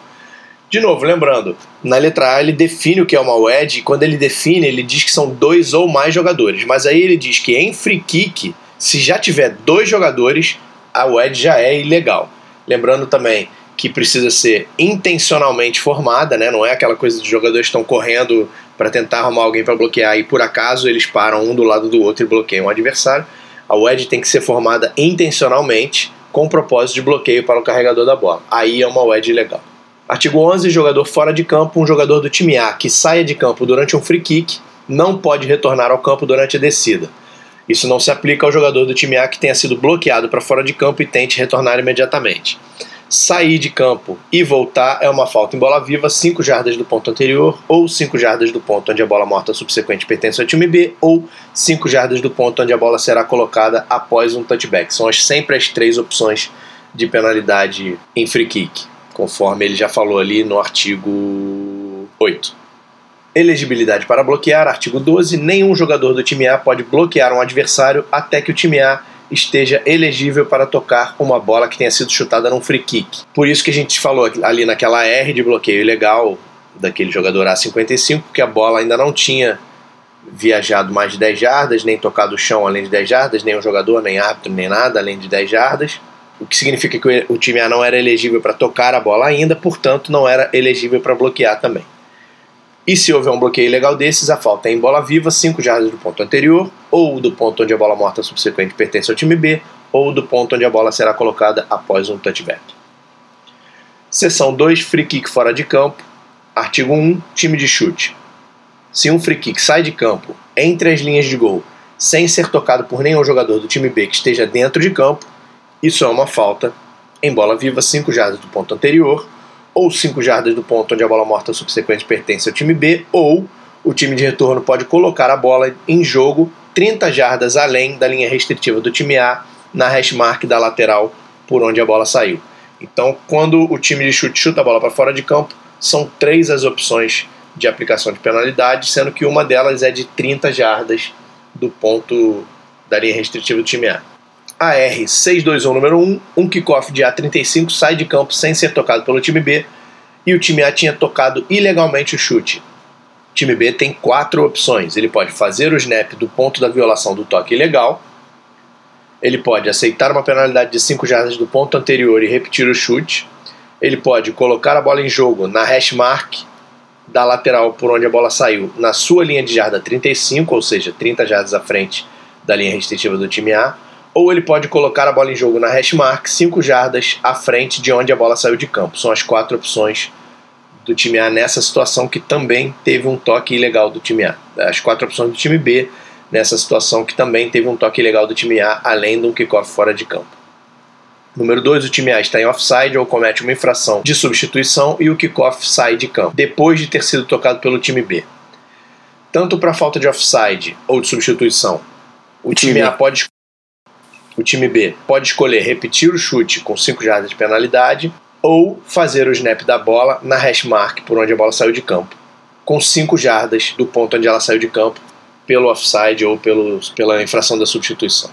De novo, lembrando, na letra A ele define o que é uma wedge e quando ele define, ele diz que são dois ou mais jogadores. Mas aí ele diz que em free kick, se já tiver dois jogadores, a wedge já é ilegal. Lembrando também que precisa ser intencionalmente formada, né? Não é aquela coisa de jogadores estão correndo para tentar arrumar alguém para bloquear e por acaso eles param um do lado do outro e bloqueiam o adversário. A wedge tem que ser formada intencionalmente com propósito de bloqueio para o carregador da bola. Aí é uma wedge legal. Artigo 11. Jogador fora de campo. Um jogador do time A que saia de campo durante um free kick não pode retornar ao campo durante a descida. Isso não se aplica ao jogador do time A que tenha sido bloqueado para fora de campo e tente retornar imediatamente. Sair de campo e voltar é uma falta em bola viva, 5 jardas do ponto anterior, ou 5 jardas do ponto onde a bola morta subsequente pertence ao time B, ou 5 jardas do ponto onde a bola será colocada após um touchback. São as, sempre as três opções de penalidade em free kick, conforme ele já falou ali no artigo 8. Elegibilidade para bloquear, artigo 12. Nenhum jogador do time A pode bloquear um adversário até que o time A esteja elegível para tocar uma bola que tenha sido chutada num free kick. Por isso que a gente falou ali naquela R de bloqueio ilegal daquele jogador A55, que a bola ainda não tinha viajado mais de 10 jardas, nem tocado o chão além de 10 jardas, nem o jogador, nem árbitro, nem nada além de 10 jardas. O que significa que o time A não era elegível para tocar a bola ainda, portanto, não era elegível para bloquear também. E se houver um bloqueio ilegal desses, a falta é em bola viva, 5 jardas do ponto anterior, ou do ponto onde a bola morta subsequente pertence ao time B, ou do ponto onde a bola será colocada após um touchback. Seção 2, free kick fora de campo. Artigo 1, time de chute. Se um free kick sai de campo entre as linhas de gol sem ser tocado por nenhum jogador do time B que esteja dentro de campo, isso é uma falta em bola viva, 5 jardas do ponto anterior, ou 5 jardas do ponto onde a bola morta subsequente pertence ao time B, ou o time de retorno pode colocar a bola em jogo 30 jardas além da linha restritiva do time A na hash mark da lateral por onde a bola saiu. Então, quando o time de chute chuta a bola para fora de campo, são três as opções de aplicação de penalidade, sendo que uma delas é de 30 jardas do ponto da linha restritiva do time A. AR 621 número 1, um kickoff de A35 sai de campo sem ser tocado pelo time B e o time A tinha tocado ilegalmente o chute. O time B tem quatro opções. Ele pode fazer o snap do ponto da violação do toque ilegal, ele pode aceitar uma penalidade de 5 jardas do ponto anterior e repetir o chute, ele pode colocar a bola em jogo na hash mark da lateral por onde a bola saiu na sua linha de jarda 35, ou seja, 30 jardas à frente da linha restritiva do time A, ou ele pode colocar a bola em jogo na hash mark 5 jardas à frente de onde a bola saiu de campo. São as quatro opções do time A nessa situação que também teve um toque ilegal do time A. As quatro opções do time B nessa situação que também teve um toque ilegal do time A, além de um kickoff fora de campo. Número 2, o time A está em offside ou comete uma infração de substituição e o kickoff sai de campo, depois de ter sido tocado pelo time B. Tanto para falta de offside ou de substituição, o time, time A pode o time B pode escolher repetir o chute com 5 jardas de penalidade ou fazer o snap da bola na hash mark por onde a bola saiu de campo, com 5 jardas do ponto onde ela saiu de campo, pelo offside ou pelo, pela infração da substituição.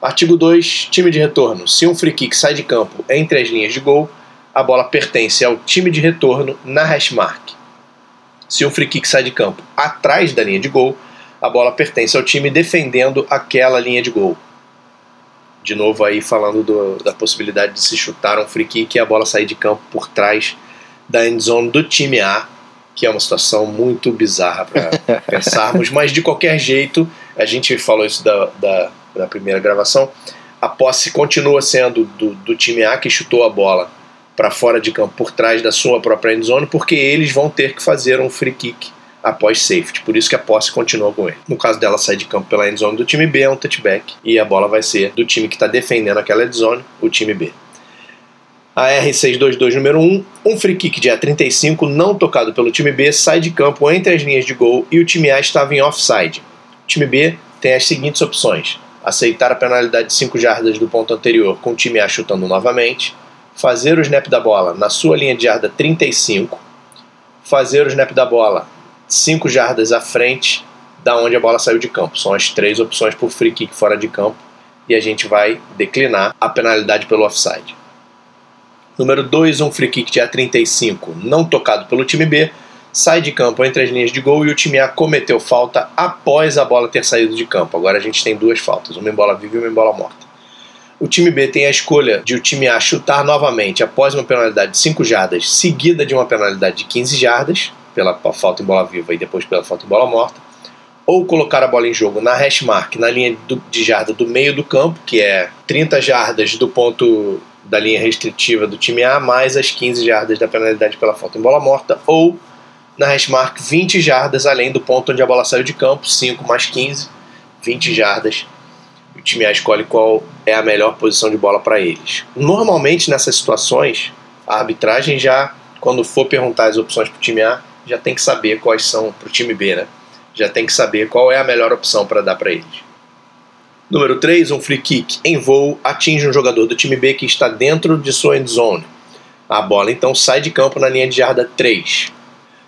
Artigo 2, time de retorno. Se um free kick sai de campo entre as linhas de gol, a bola pertence ao time de retorno na hash mark. Se um free kick sai de campo atrás da linha de gol, a bola pertence ao time defendendo aquela linha de gol de novo aí falando do, da possibilidade de se chutar um free kick e a bola sair de campo por trás da endzone do time A, que é uma situação muito bizarra para pensarmos, mas de qualquer jeito, a gente falou isso da, da, da primeira gravação, a posse continua sendo do, do, time A que chutou a bola para fora de campo por trás da sua própria end zone, porque eles vão ter que fazer um free kick após safety. Por isso que a posse continua com ele. No caso dela sair de campo pela end zone do time B, é um touchback e a bola vai ser do time que está defendendo aquela end zone, o time B. A R622 número 1, um free kick de A35 não tocado pelo time B sai de campo entre as linhas de gol e o time A estava em offside. O time B tem as seguintes opções: aceitar a penalidade de 5 jardas do ponto anterior com o time A chutando novamente, fazer o snap da bola na sua linha de jarda 35, fazer o snap da bola 5 jardas à frente da onde a bola saiu de campo. São as três opções por free kick fora de campo e a gente vai declinar a penalidade pelo offside. Número 2, um free kick de A35 não tocado pelo time B, sai de campo entre as linhas de gol e o time A cometeu falta após a bola ter saído de campo. Agora a gente tem duas faltas, uma em bola viva e uma em bola morta. O time B tem a escolha de o time A chutar novamente após uma penalidade de 5 jardas, seguida de uma penalidade de 15 jardas, pela falta em bola viva e depois pela falta em bola morta, ou colocar a bola em jogo na hash mark, na linha de jarda do meio do campo, que é 30 jardas do ponto da linha restritiva do time A, mais as 15 jardas da penalidade pela falta em bola morta, ou na hash mark 20 jardas além do ponto onde a bola saiu de campo, 5 mais 15, 20 jardas. O time A escolhe qual é a melhor posição de bola para eles. Normalmente nessas situações, a arbitragem já, quando for perguntar as opções para o time A, já tem que saber quais são para o time B, né? Já tem que saber qual é a melhor opção para dar para eles. Número 3, um free kick em voo atinge um jogador do time B que está dentro de sua end zone. A bola então sai de campo na linha de jarda 3.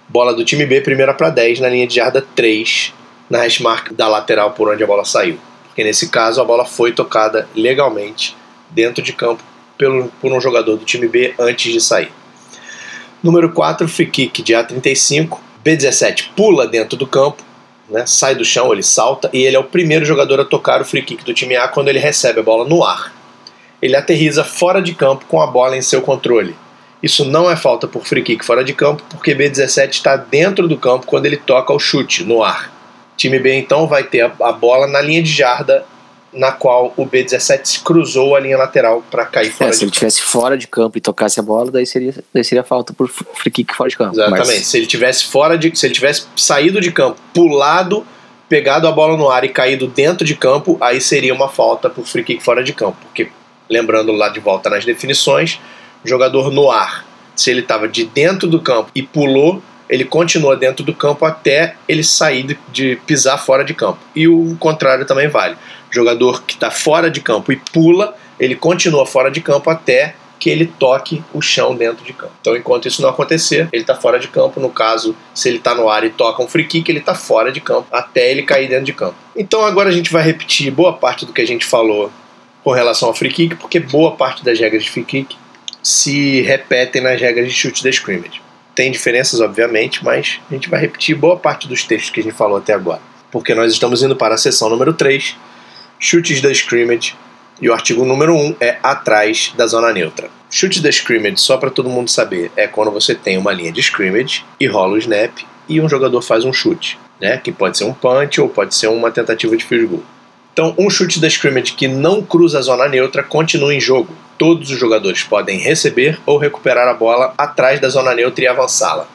Bola do time B, primeira para 10, na linha de jarda 3, na hash mark da lateral por onde a bola saiu. Porque nesse caso a bola foi tocada legalmente dentro de campo pelo, por um jogador do time B antes de sair. Número 4, free kick de A35. B17 pula dentro do campo né, sai do chão, ele salta e ele é o primeiro jogador a tocar o free kick do time A quando ele recebe a bola no ar. Ele aterriza fora de campo com a bola em seu controle. Isso não é falta por free kick fora de campo, porque B17 está dentro do campo quando ele toca o chute no ar. Time B então vai ter a bola na linha de jarda na qual o B17 cruzou a linha lateral para cair fora
É,
de
se ele estivesse fora de campo e tocasse a bola, daí seria, daí seria falta por free kick fora de campo.
Exatamente.
Mas
Se ele tivesse fora de, se ele tivesse saído de campo, pulado, pegado a bola no ar e caído dentro de campo, aí seria uma falta por free kick fora de campo, porque lembrando lá de volta nas definições, jogador no ar, se ele estava de dentro do campo e pulou, ele continua dentro do campo até ele sair de, de pisar fora de campo. E o contrário também vale. Jogador que está fora de campo e pula, ele continua fora de campo até que ele toque o chão dentro de campo. Então, enquanto isso não acontecer, ele está fora de campo. No caso, se ele está no ar e toca um free kick, ele está fora de campo até ele cair dentro de campo. Então, agora a gente vai repetir boa parte do que a gente falou com relação ao free kick, porque boa parte das regras de free kick se repetem nas regras de chute da scrimmage. Tem diferenças, obviamente, mas a gente vai repetir boa parte dos textos que a gente falou até agora. Porque nós estamos indo para a seção número 3, chutes da scrimmage, e o artigo número 1 é atrás da zona neutra. Chute da scrimmage, só para todo mundo saber, é quando você tem uma linha de scrimmage e rola o snap e um jogador faz um chute, né? Que pode ser um punch ou pode ser uma tentativa de field goal. Então, um chute da scrimmage que não cruza a zona neutra continua em jogo. Todos os jogadores podem receber ou recuperar a bola atrás da zona neutra e avançá-la.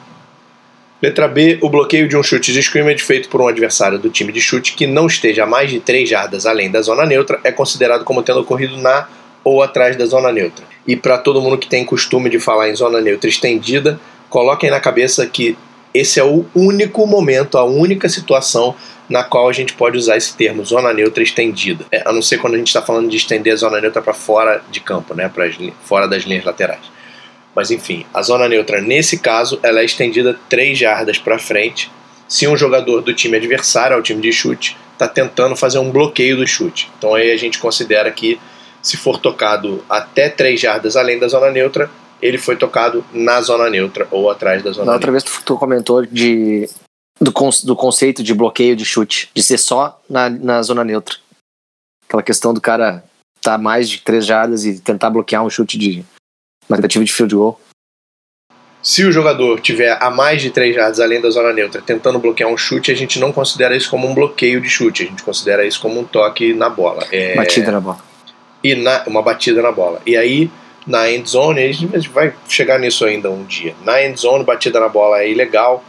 Letra B, o bloqueio de um chute de scrimmage feito por um adversário do time de chute que não esteja a mais de 3 jardas além da zona neutra é considerado como tendo ocorrido na ou atrás da zona neutra. E para todo mundo que tem costume de falar em zona neutra estendida, coloquem na cabeça que esse é o único momento, a única situação na qual a gente pode usar esse termo, zona neutra estendida. É, a não ser quando a gente está falando de estender a zona neutra para fora de campo, né, pra, fora das linhas laterais. Mas enfim, a zona neutra nesse caso ela é estendida 3 jardas para frente se um jogador do time adversário, ao time de chute, está tentando fazer um bloqueio do chute. Então aí a gente considera que se for tocado até 3 jardas além da zona neutra, ele foi tocado na zona neutra ou atrás da zona
Na
neutra.
outra vez tu, comentou de, do, do conceito de bloqueio de chute, de ser só na, na zona neutra. Aquela questão do cara estar mais de três jardas e tentar bloquear um chute de uma tentativa de field goal.
Se o jogador tiver a mais de 3 jardas além da zona neutra tentando bloquear um chute, a gente não considera isso como um bloqueio de chute, a gente considera isso como um toque na bola. É,
Batida na bola.
e na, uma batida na bola. E aí na end zone, a gente vai chegar nisso ainda um dia. Na end zone, batida na bola é ilegal,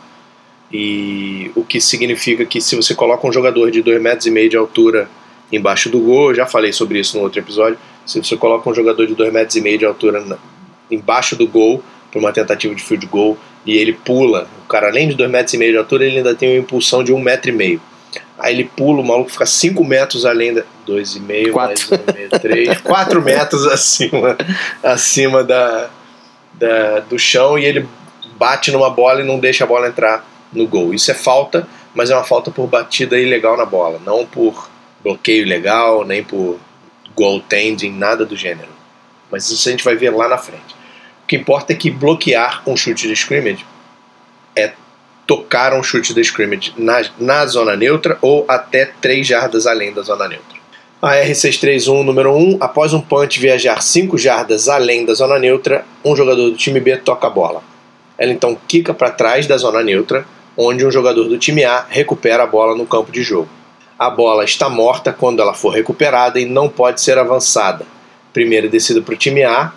e o que significa que se você coloca um jogador de 2,5 metros e meio de altura embaixo do gol, eu já falei sobre isso no outro episódio, se você coloca um jogador de 2,5 metros e meio de altura na, embaixo do gol para uma tentativa de field goal e ele pula, o cara além de 2,5 metros e meio de altura, ele ainda tem uma impulsão de 1,5 metro e meio. Aí ele pula, o maluco fica 5 metros além da. 2,5 mais 1,5, 3, 4 metros acima, acima da, da, do chão e ele bate numa bola e não deixa a bola entrar no gol. Isso é falta, mas é uma falta por batida ilegal na bola, não por bloqueio ilegal, nem por goaltending, nada do gênero. Mas isso a gente vai ver lá na frente. O que importa é que bloquear um chute de scrimmage é tocar um chute de scrimmage na, na zona neutra ou até 3 jardas além da zona neutra. A R631 número 1, após um punch viajar 5 jardas além da zona neutra, um jogador do time B toca a bola. Ela então quica para trás da zona neutra, onde um jogador do time A recupera a bola no campo de jogo. A bola está morta quando ela for recuperada e não pode ser avançada. Primeira descida para o time A,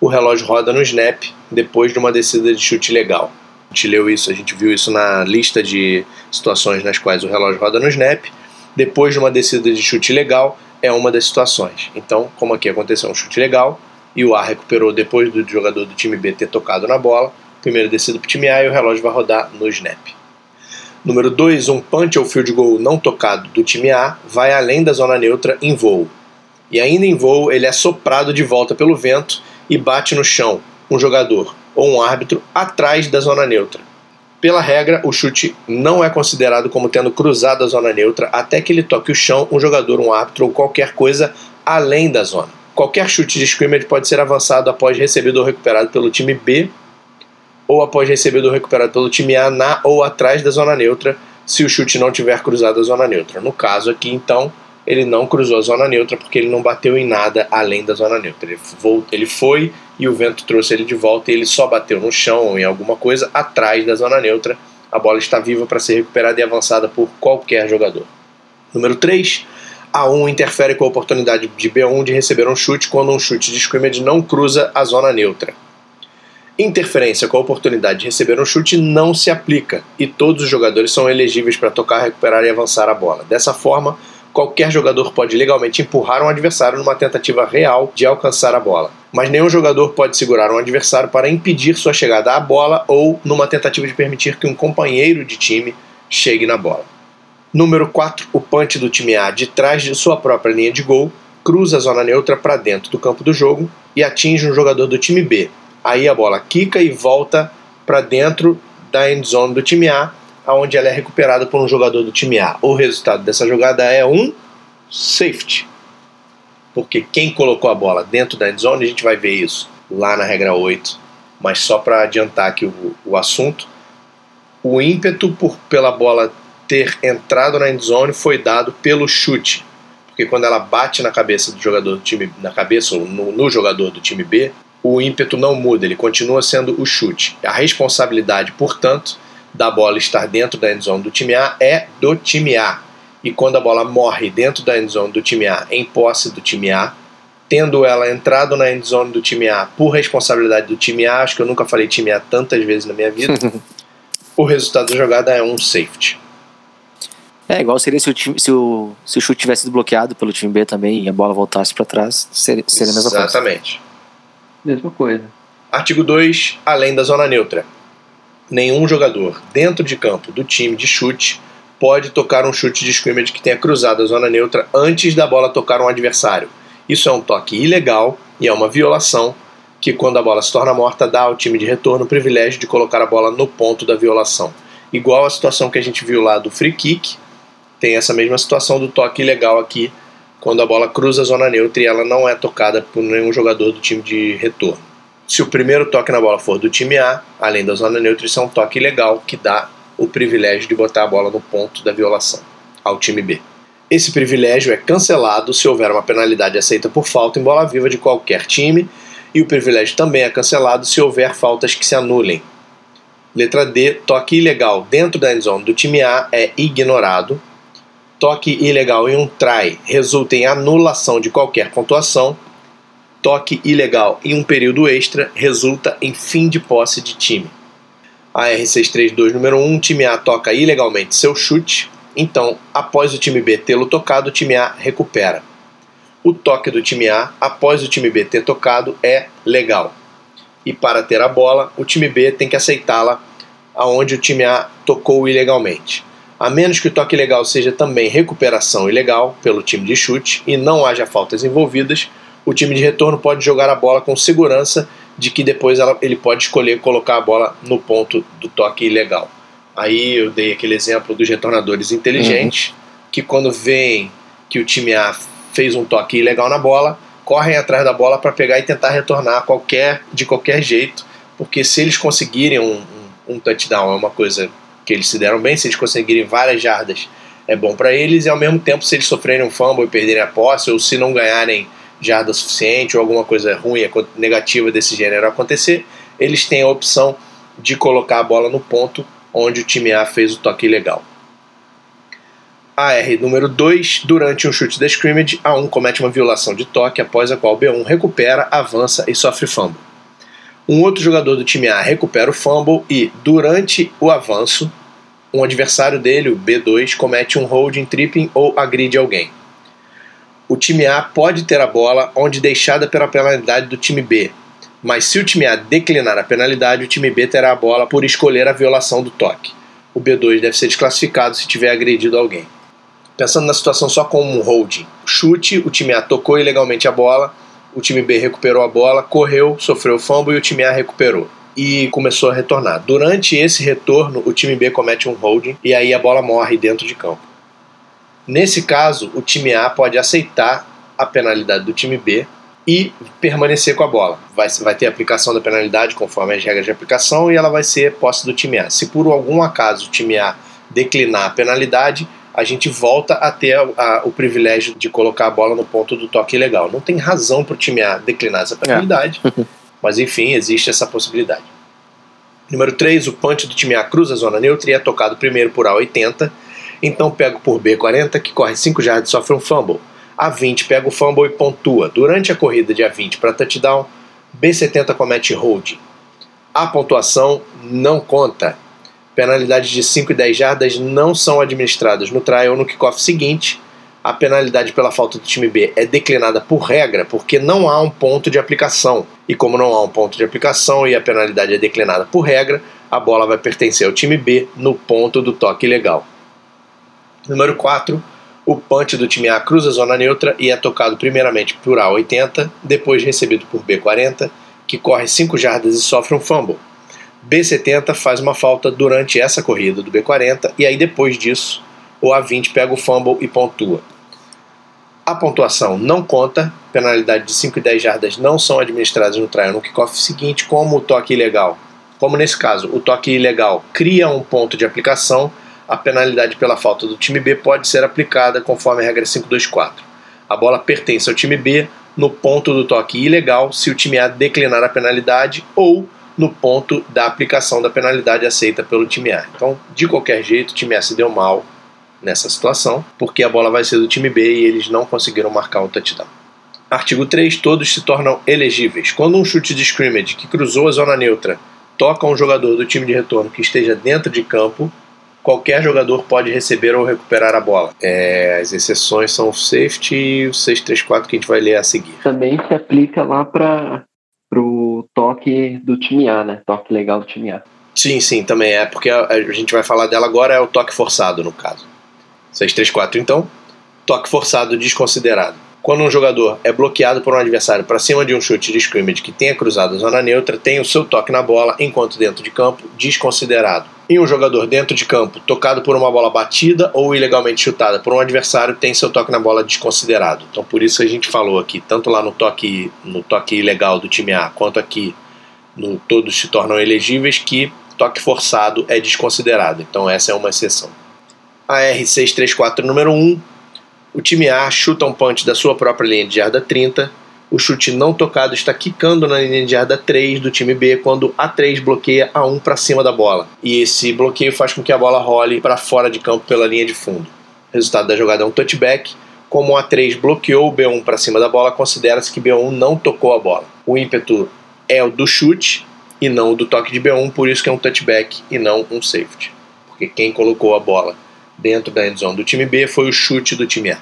o relógio roda no snap depois de uma descida de chute legal. A gente leu isso, a gente viu isso na lista de situações nas quais o relógio roda no snap. Depois de uma descida de chute legal, é uma das situações. Então, como aqui aconteceu um chute legal e o A recuperou depois do jogador do time B ter tocado na bola, primeiro descido para o time A e o relógio vai rodar no snap. Número 2, um punch ou field goal não tocado do time A vai além da zona neutra em voo. E ainda em voo, ele é soprado de volta pelo vento e bate no chão um jogador ou um árbitro atrás da zona neutra. Pela regra, o chute não é considerado como tendo cruzado a zona neutra até que ele toque o chão, um jogador, um árbitro ou qualquer coisa além da zona. Qualquer chute de scrimmage pode ser avançado após recebido ou recuperado pelo time B ou após recebido ou recuperado pelo time A na ou atrás da zona neutra, se o chute não tiver cruzado a zona neutra. No caso aqui, então, ele não cruzou a zona neutra porque ele não bateu em nada além da zona neutra. Ele, voltou, ele foi e o vento trouxe ele de volta e ele só bateu no chão ou em alguma coisa atrás da zona neutra. A bola está viva para ser recuperada e avançada por qualquer jogador. Número 3. A1 interfere com a oportunidade de B1 de receber um chute quando um chute de scrimmage não cruza a zona neutra. Interferência com a oportunidade de receber um chute não se aplica e todos os jogadores são elegíveis para tocar, recuperar e avançar a bola. Dessa forma, qualquer jogador pode legalmente empurrar um adversário numa tentativa real de alcançar a bola. Mas nenhum jogador pode segurar um adversário para impedir sua chegada à bola ou numa tentativa de permitir que um companheiro de time chegue na bola. Número 4, o punch do time A de trás de sua própria linha de gol cruza a zona neutra para dentro do campo do jogo e atinge um jogador do time B. Aí a bola quica e volta para dentro da end zone do time A onde ela é recuperada por um jogador do time A. O resultado dessa jogada é um safety. Porque quem colocou a bola dentro da endzone, a gente vai ver isso lá na regra 8. Mas só para adiantar aqui o, o assunto, o ímpeto por, pela bola ter entrado na endzone foi dado pelo chute. Porque quando ela bate na cabeça do jogador do time, na cabeça ou no, no jogador do time B, o ímpeto não muda, ele continua sendo o chute. A responsabilidade, portanto, da bola estar dentro da endzone do time A é do time A. E quando a bola morre dentro da endzone do time A, em posse do time A, tendo ela entrado na endzone do time A por responsabilidade do time A, acho que eu nunca falei time A tantas vezes na minha vida, o resultado da jogada é um safety.
É, igual seria se o, time, se o, se o chute tivesse sido bloqueado pelo time B também e a bola voltasse para trás, seria, seria a mesma
coisa. Exatamente.
Mesma coisa.
Artigo 2, além da zona neutra nenhum jogador dentro de campo do time de chute pode tocar um chute de scrimmage que tenha cruzado a zona neutra antes da bola tocar um adversário. Isso é um toque ilegal e é uma violação que, quando a bola se torna morta, dá ao time de retorno o privilégio de colocar a bola no ponto da violação. Igual a situação que a gente viu lá do free kick, tem essa mesma situação do toque ilegal aqui, quando a bola cruza a zona neutra e ela não é tocada por nenhum jogador do time de retorno. Se o primeiro toque na bola for do time A, além da zona neutra, isso é um toque legal que dá o privilégio de botar a bola no ponto da violação ao time B. Esse privilégio é cancelado se houver uma penalidade aceita por falta em bola viva de qualquer time, e o privilégio também é cancelado se houver faltas que se anulem. Letra D, toque ilegal dentro da endzone do time A é ignorado. Toque ilegal em um try resulta em anulação de qualquer pontuação toque ilegal em um período extra resulta em fim de posse de time. A R632 número 1, time A toca ilegalmente seu chute, então, após o time B tê-lo tocado, o time A recupera. O toque do time A, após o time B ter tocado, é legal. E para ter a bola, o time B tem que aceitá-la aonde o time A tocou ilegalmente. A menos que o toque ilegal seja também recuperação ilegal pelo time de chute e não haja faltas envolvidas, o time de retorno pode jogar a bola com segurança de que depois ela, ele pode escolher colocar a bola no ponto do toque ilegal. Aí eu dei aquele exemplo dos retornadores inteligentes, que quando veem que o time A fez um toque ilegal na bola, correm atrás da bola para pegar e tentar retornar qualquer, de qualquer jeito, porque se eles conseguirem um, um, um touchdown é uma coisa que eles se deram bem, se eles conseguirem várias jardas é bom para eles, e ao mesmo tempo se eles sofrerem um fumble e perderem a posse, ou se não ganharem jarda suficiente ou alguma coisa ruim, negativa desse gênero acontecer, eles têm a opção de colocar a bola no ponto onde o time A fez o toque ilegal. AR número 2, durante um chute da scrimmage, A1 comete uma violação de toque, após a qual B1 recupera, avança e sofre fumble. Um outro jogador do time A recupera o fumble e, durante o avanço, um adversário dele, o B2, comete um holding, tripping ou agride alguém. O time A pode ter a bola onde deixada pela penalidade do time B, mas se o time A declinar a penalidade, o time B terá a bola por escolher a violação do toque. O B2 deve ser desclassificado se tiver agredido alguém. Pensando na situação só como um holding. Chute, o time A tocou ilegalmente a bola, o time B recuperou a bola, correu, sofreu fumble e o time A recuperou. E começou a retornar. Durante esse retorno, o time B comete um holding e aí a bola morre dentro de campo. Nesse caso, o time A pode aceitar a penalidade do time B e permanecer com a bola. Vai, vai ter aplicação da penalidade conforme as regras de aplicação e ela vai ser posse do time A. Se por algum acaso o time A declinar a penalidade, a gente volta a ter a, a, o privilégio de colocar a bola no ponto do toque legal. Não tem razão para o time A declinar essa penalidade, é. mas enfim, existe essa possibilidade. Número 3, o punch do time A cruza a zona neutra e é tocado primeiro por A80, então pego por B40, que corre 5 jardas e sofre um fumble. A20 pega o fumble e pontua. Durante a corrida de A20 para touchdown, B70 comete holding. A pontuação não conta. Penalidades de 5 e 10 jardas não são administradas no try ou no kickoff seguinte. A penalidade pela falta do time B é declinada por regra, porque não há um ponto de aplicação. E como não há um ponto de aplicação e a penalidade é declinada por regra, a bola vai pertencer ao time B no ponto do toque legal. Número 4 o punch do time A cruza a zona neutra e é tocado primeiramente por A80, depois recebido por B40, que corre 5 jardas e sofre um fumble. B70 faz uma falta durante essa corrida do B40 e aí depois disso o A20 pega o fumble e pontua. A pontuação não conta, penalidade de 5 e 10 jardas não são administradas no trial no kickoff seguinte, como o toque ilegal. Como nesse caso, o toque ilegal cria um ponto de aplicação a penalidade pela falta do time B pode ser aplicada conforme a regra 524. A bola pertence ao time B no ponto do toque ilegal se o time A declinar a penalidade ou no ponto da aplicação da penalidade aceita pelo time A. Então, de qualquer jeito, o time A se deu mal nessa situação, porque a bola vai ser do time B e eles não conseguiram marcar um touchdown. Artigo 3. Todos se tornam elegíveis. Quando um chute de scrimmage que cruzou a zona neutra toca um jogador do time de retorno que esteja dentro de campo, qualquer jogador pode receber ou recuperar a bola. É, as exceções são o safety e o 634 que a gente vai ler a seguir.
Também se aplica lá para o toque do time A, né? Toque legal do time A.
Sim, sim, também é, porque a, a gente vai falar dela agora, é o toque forçado no caso. 634 então, toque forçado desconsiderado. Quando um jogador é bloqueado por um adversário para cima de um chute de scrimmage que tenha cruzado a zona neutra, tem o seu toque na bola enquanto dentro de campo desconsiderado. E um jogador dentro de campo, tocado por uma bola batida ou ilegalmente chutada por um adversário, tem seu toque na bola desconsiderado. Então por isso a gente falou aqui, tanto lá no toque, no toque ilegal do time A, quanto aqui no todos se tornam elegíveis, que toque forçado é desconsiderado. Então essa é uma exceção. A R634 número 1 o time A chuta um punch da sua própria linha de jarda 30. O chute não tocado está quicando na linha de jarda 3 do time B quando A3 bloqueia A1 para cima da bola. E esse bloqueio faz com que a bola role para fora de campo pela linha de fundo. O resultado da jogada é um touchback, Como o A3 bloqueou o B1 para cima da bola, considera-se que B1 não tocou a bola. O ímpeto é o do chute e não o do toque de B1, por isso que é um touchback e não um safety. Porque quem colocou a bola dentro da endzone do time B foi o chute do time A.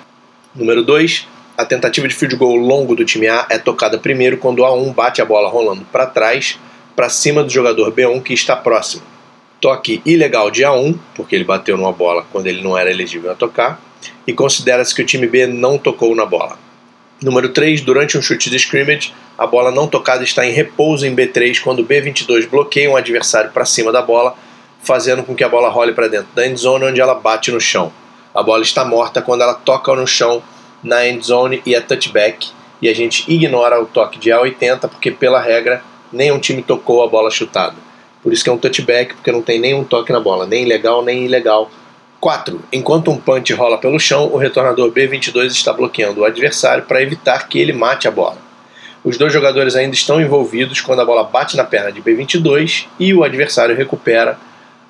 Número 2, a tentativa de field goal longo do time A é tocada primeiro quando o A1 bate a bola rolando para trás, para cima do jogador B1 que está próximo. Toque ilegal de A1, porque ele bateu numa bola quando ele não era elegível a tocar, e considera-se que o time B não tocou na bola. Número 3, durante um chute de scrimmage, a bola não tocada está em repouso em B3 quando o B22 bloqueia um adversário para cima da bola, fazendo com que a bola role para dentro da endzone onde ela bate no chão. A bola está morta quando ela toca no chão na endzone e é touchback, e a gente ignora o toque de A80 porque, pela regra, nenhum time tocou a bola chutada. Por isso que é um touchback, porque não tem nenhum toque na bola, nem legal nem ilegal. 4. Enquanto um punch rola pelo chão, o retornador B22 está bloqueando o adversário para evitar que ele mate a bola. Os dois jogadores ainda estão envolvidos quando a bola bate na perna de B22 e o adversário recupera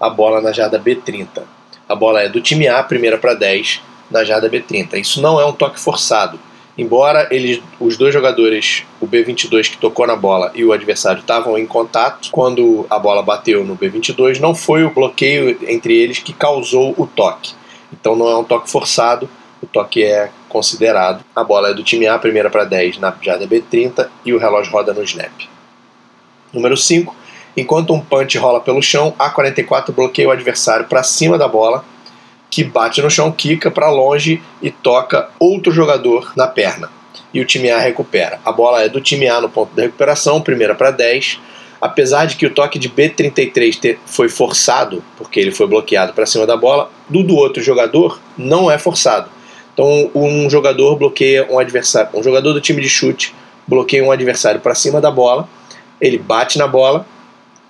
a bola na jarda B30. A bola é do time A, primeira para 10, na jarda B30. Isso não é um toque forçado. Embora eles, os dois jogadores, o B22 que tocou na bola e o adversário estavam em contato, quando a bola bateu no B22, não foi o bloqueio entre eles que causou o toque. Então não é um toque forçado, o toque é considerado. A bola é do time A, primeira para 10 na jarda B30 e o relógio roda no snap. Número 5. Enquanto um punch rola pelo chão, A44 bloqueia o adversário para cima da bola que bate no chão, quica para longe e toca outro jogador na perna. E o time A recupera. A bola é do time A no ponto de recuperação, primeira para 10. Apesar de que o toque de B33 foi forçado, porque ele foi bloqueado para cima da bola, do do outro jogador não é forçado. Então um jogador bloqueia um adversário, um jogador do time de chute bloqueia um adversário para cima da bola, ele bate na bola,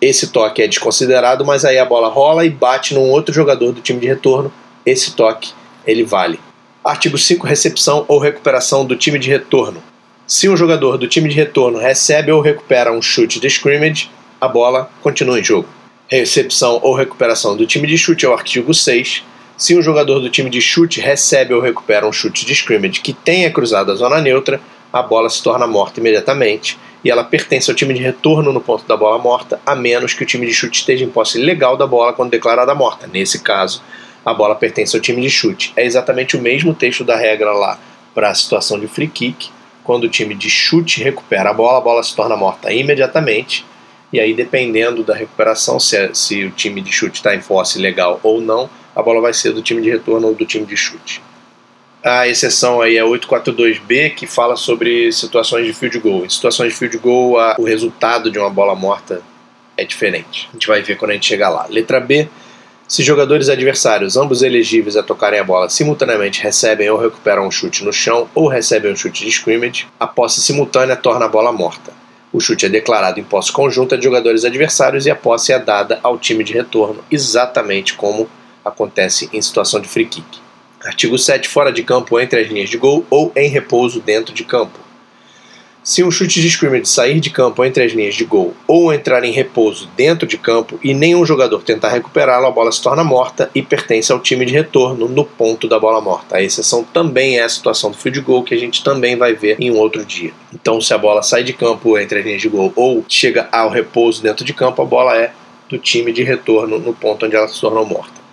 esse toque é desconsiderado, mas aí a bola rola e bate num outro jogador do time de retorno esse toque ele vale. Artigo 5. Recepção ou recuperação do time de retorno. Se um jogador do time de retorno recebe ou recupera um chute de scrimmage, a bola continua em jogo. Recepção ou recuperação do time de chute é o artigo 6. Se um jogador do time de chute recebe ou recupera um chute de scrimmage que tenha cruzado a zona neutra, a bola se torna morta imediatamente e ela pertence ao time de retorno no ponto da bola morta, a menos que o time de chute esteja em posse legal da bola quando declarada morta. Nesse caso, a bola pertence ao time de chute. É exatamente o mesmo texto da regra lá para a situação de free kick. Quando o time de chute recupera a bola, a bola se torna morta imediatamente. E aí, dependendo da recuperação, se, é, se o time de chute está em posse legal ou não, a bola vai ser do time de retorno ou do time de chute. A exceção aí é 842B, que fala sobre situações de field goal. Em situações de field goal, a, o resultado de uma bola morta é diferente. A gente vai ver quando a gente chegar lá. Letra B, se jogadores adversários, ambos elegíveis a tocarem a bola, simultaneamente recebem ou recuperam um chute no chão ou recebem um chute de scrimmage, a posse simultânea torna a bola morta. O chute é declarado em posse conjunta de jogadores adversários e a posse é dada ao time de retorno, exatamente como acontece em situação de free kick. Artigo 7. Fora de campo entre as linhas de gol ou em repouso dentro de campo. Se um chute de scrimmage sair de campo entre as linhas de gol ou entrar em repouso dentro de campo e nenhum jogador tentar recuperá-lo, a bola se torna morta e pertence ao time de retorno no ponto da bola morta. A exceção também é a situação do field goal, que a gente também vai ver em um outro dia. Então, se a bola sai de campo entre as linhas de gol ou chega ao repouso dentro de campo, a bola é do time de retorno no ponto onde ela se tornou morta.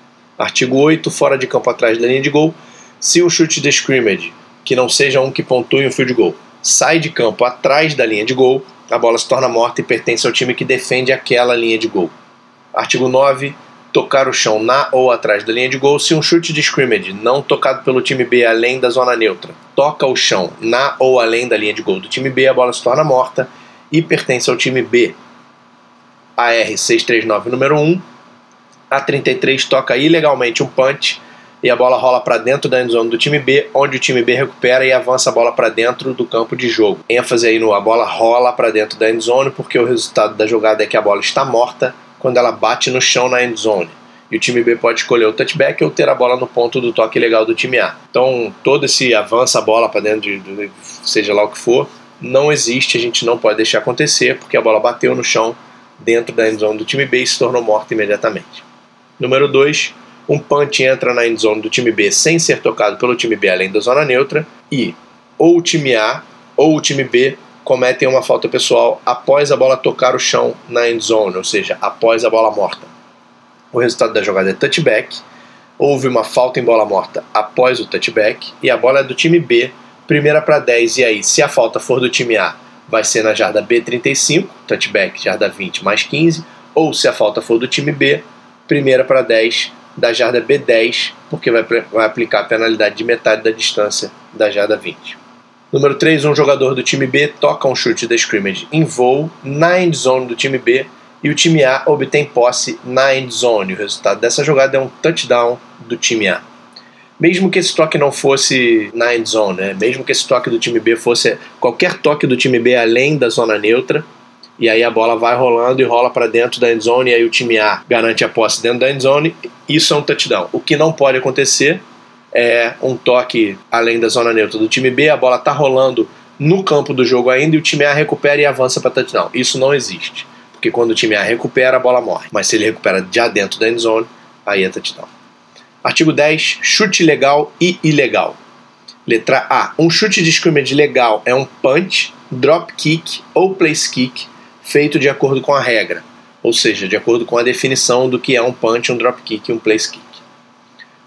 Artigo 8. Fora de campo atrás da linha de gol, se um chute de scrimmage, que não seja um que pontue um field goal, sai de campo atrás da linha de gol, a bola se torna morta e pertence ao time que defende aquela linha de gol. Artigo 9. Tocar o chão na ou atrás da linha de gol se um chute de scrimmage não tocado pelo time B além da zona neutra toca o chão na ou além da linha de gol do time B, a bola se torna morta e pertence ao time B. AR 639 número 1. A33 toca ilegalmente um punch e a bola rola para dentro da endzone do time B, onde o time B recupera e avança a bola para dentro do campo de jogo. ênfase aí no a bola rola para dentro da endzone, porque o resultado da jogada é que a bola está morta quando ela bate no chão na endzone. E o time B pode escolher o touchback ou ter a bola no ponto do toque legal do time A. Então, todo esse avança a bola para dentro de, de seja lá o que for, não existe, a gente não pode deixar acontecer, porque a bola bateu no chão dentro da endzone do time B e se tornou morta imediatamente. Número 2, um punch entra na endzone do time B sem ser tocado pelo time B além da zona neutra e ou o time A ou o time B cometem uma falta pessoal após a bola tocar o chão na endzone, ou seja, após a bola morta. O resultado da jogada é touchback, houve uma falta em bola morta após o touchback e a bola é do time B, primeira para 10, e aí, se a falta for do time A, vai ser na jarda B35, touchback, jarda 20 mais 15, ou se a falta for do time B, primeira para 10, da jarda B10, porque vai, vai aplicar a penalidade de metade da distância da jarda 20. Número 3, um jogador do time B toca um chute da scrimmage em voo na end zone do time B e o time A obtém posse na end zone. O resultado dessa jogada é um touchdown do time A. Mesmo que esse toque não fosse na end zone, né? mesmo que esse toque do time B fosse qualquer toque do time B além da zona neutra, e aí a bola vai rolando e rola para dentro da end zone, e aí o time A garante a posse dentro da end zone, isso é um touchdown. O que não pode acontecer é um toque além da zona neutra do time B, a bola está rolando no campo do jogo ainda e o time A recupera e avança para touchdown. Isso não existe, porque quando o time A recupera, a bola morre. Mas se ele recupera já dentro da endzone, aí é touchdown. Artigo 10. Chute legal e ilegal. Letra A. Um chute de scrimmage legal é um punch, drop kick ou place kick feito de acordo com a regra, ou seja, de acordo com a definição do que é um punch, um drop kick e um place kick.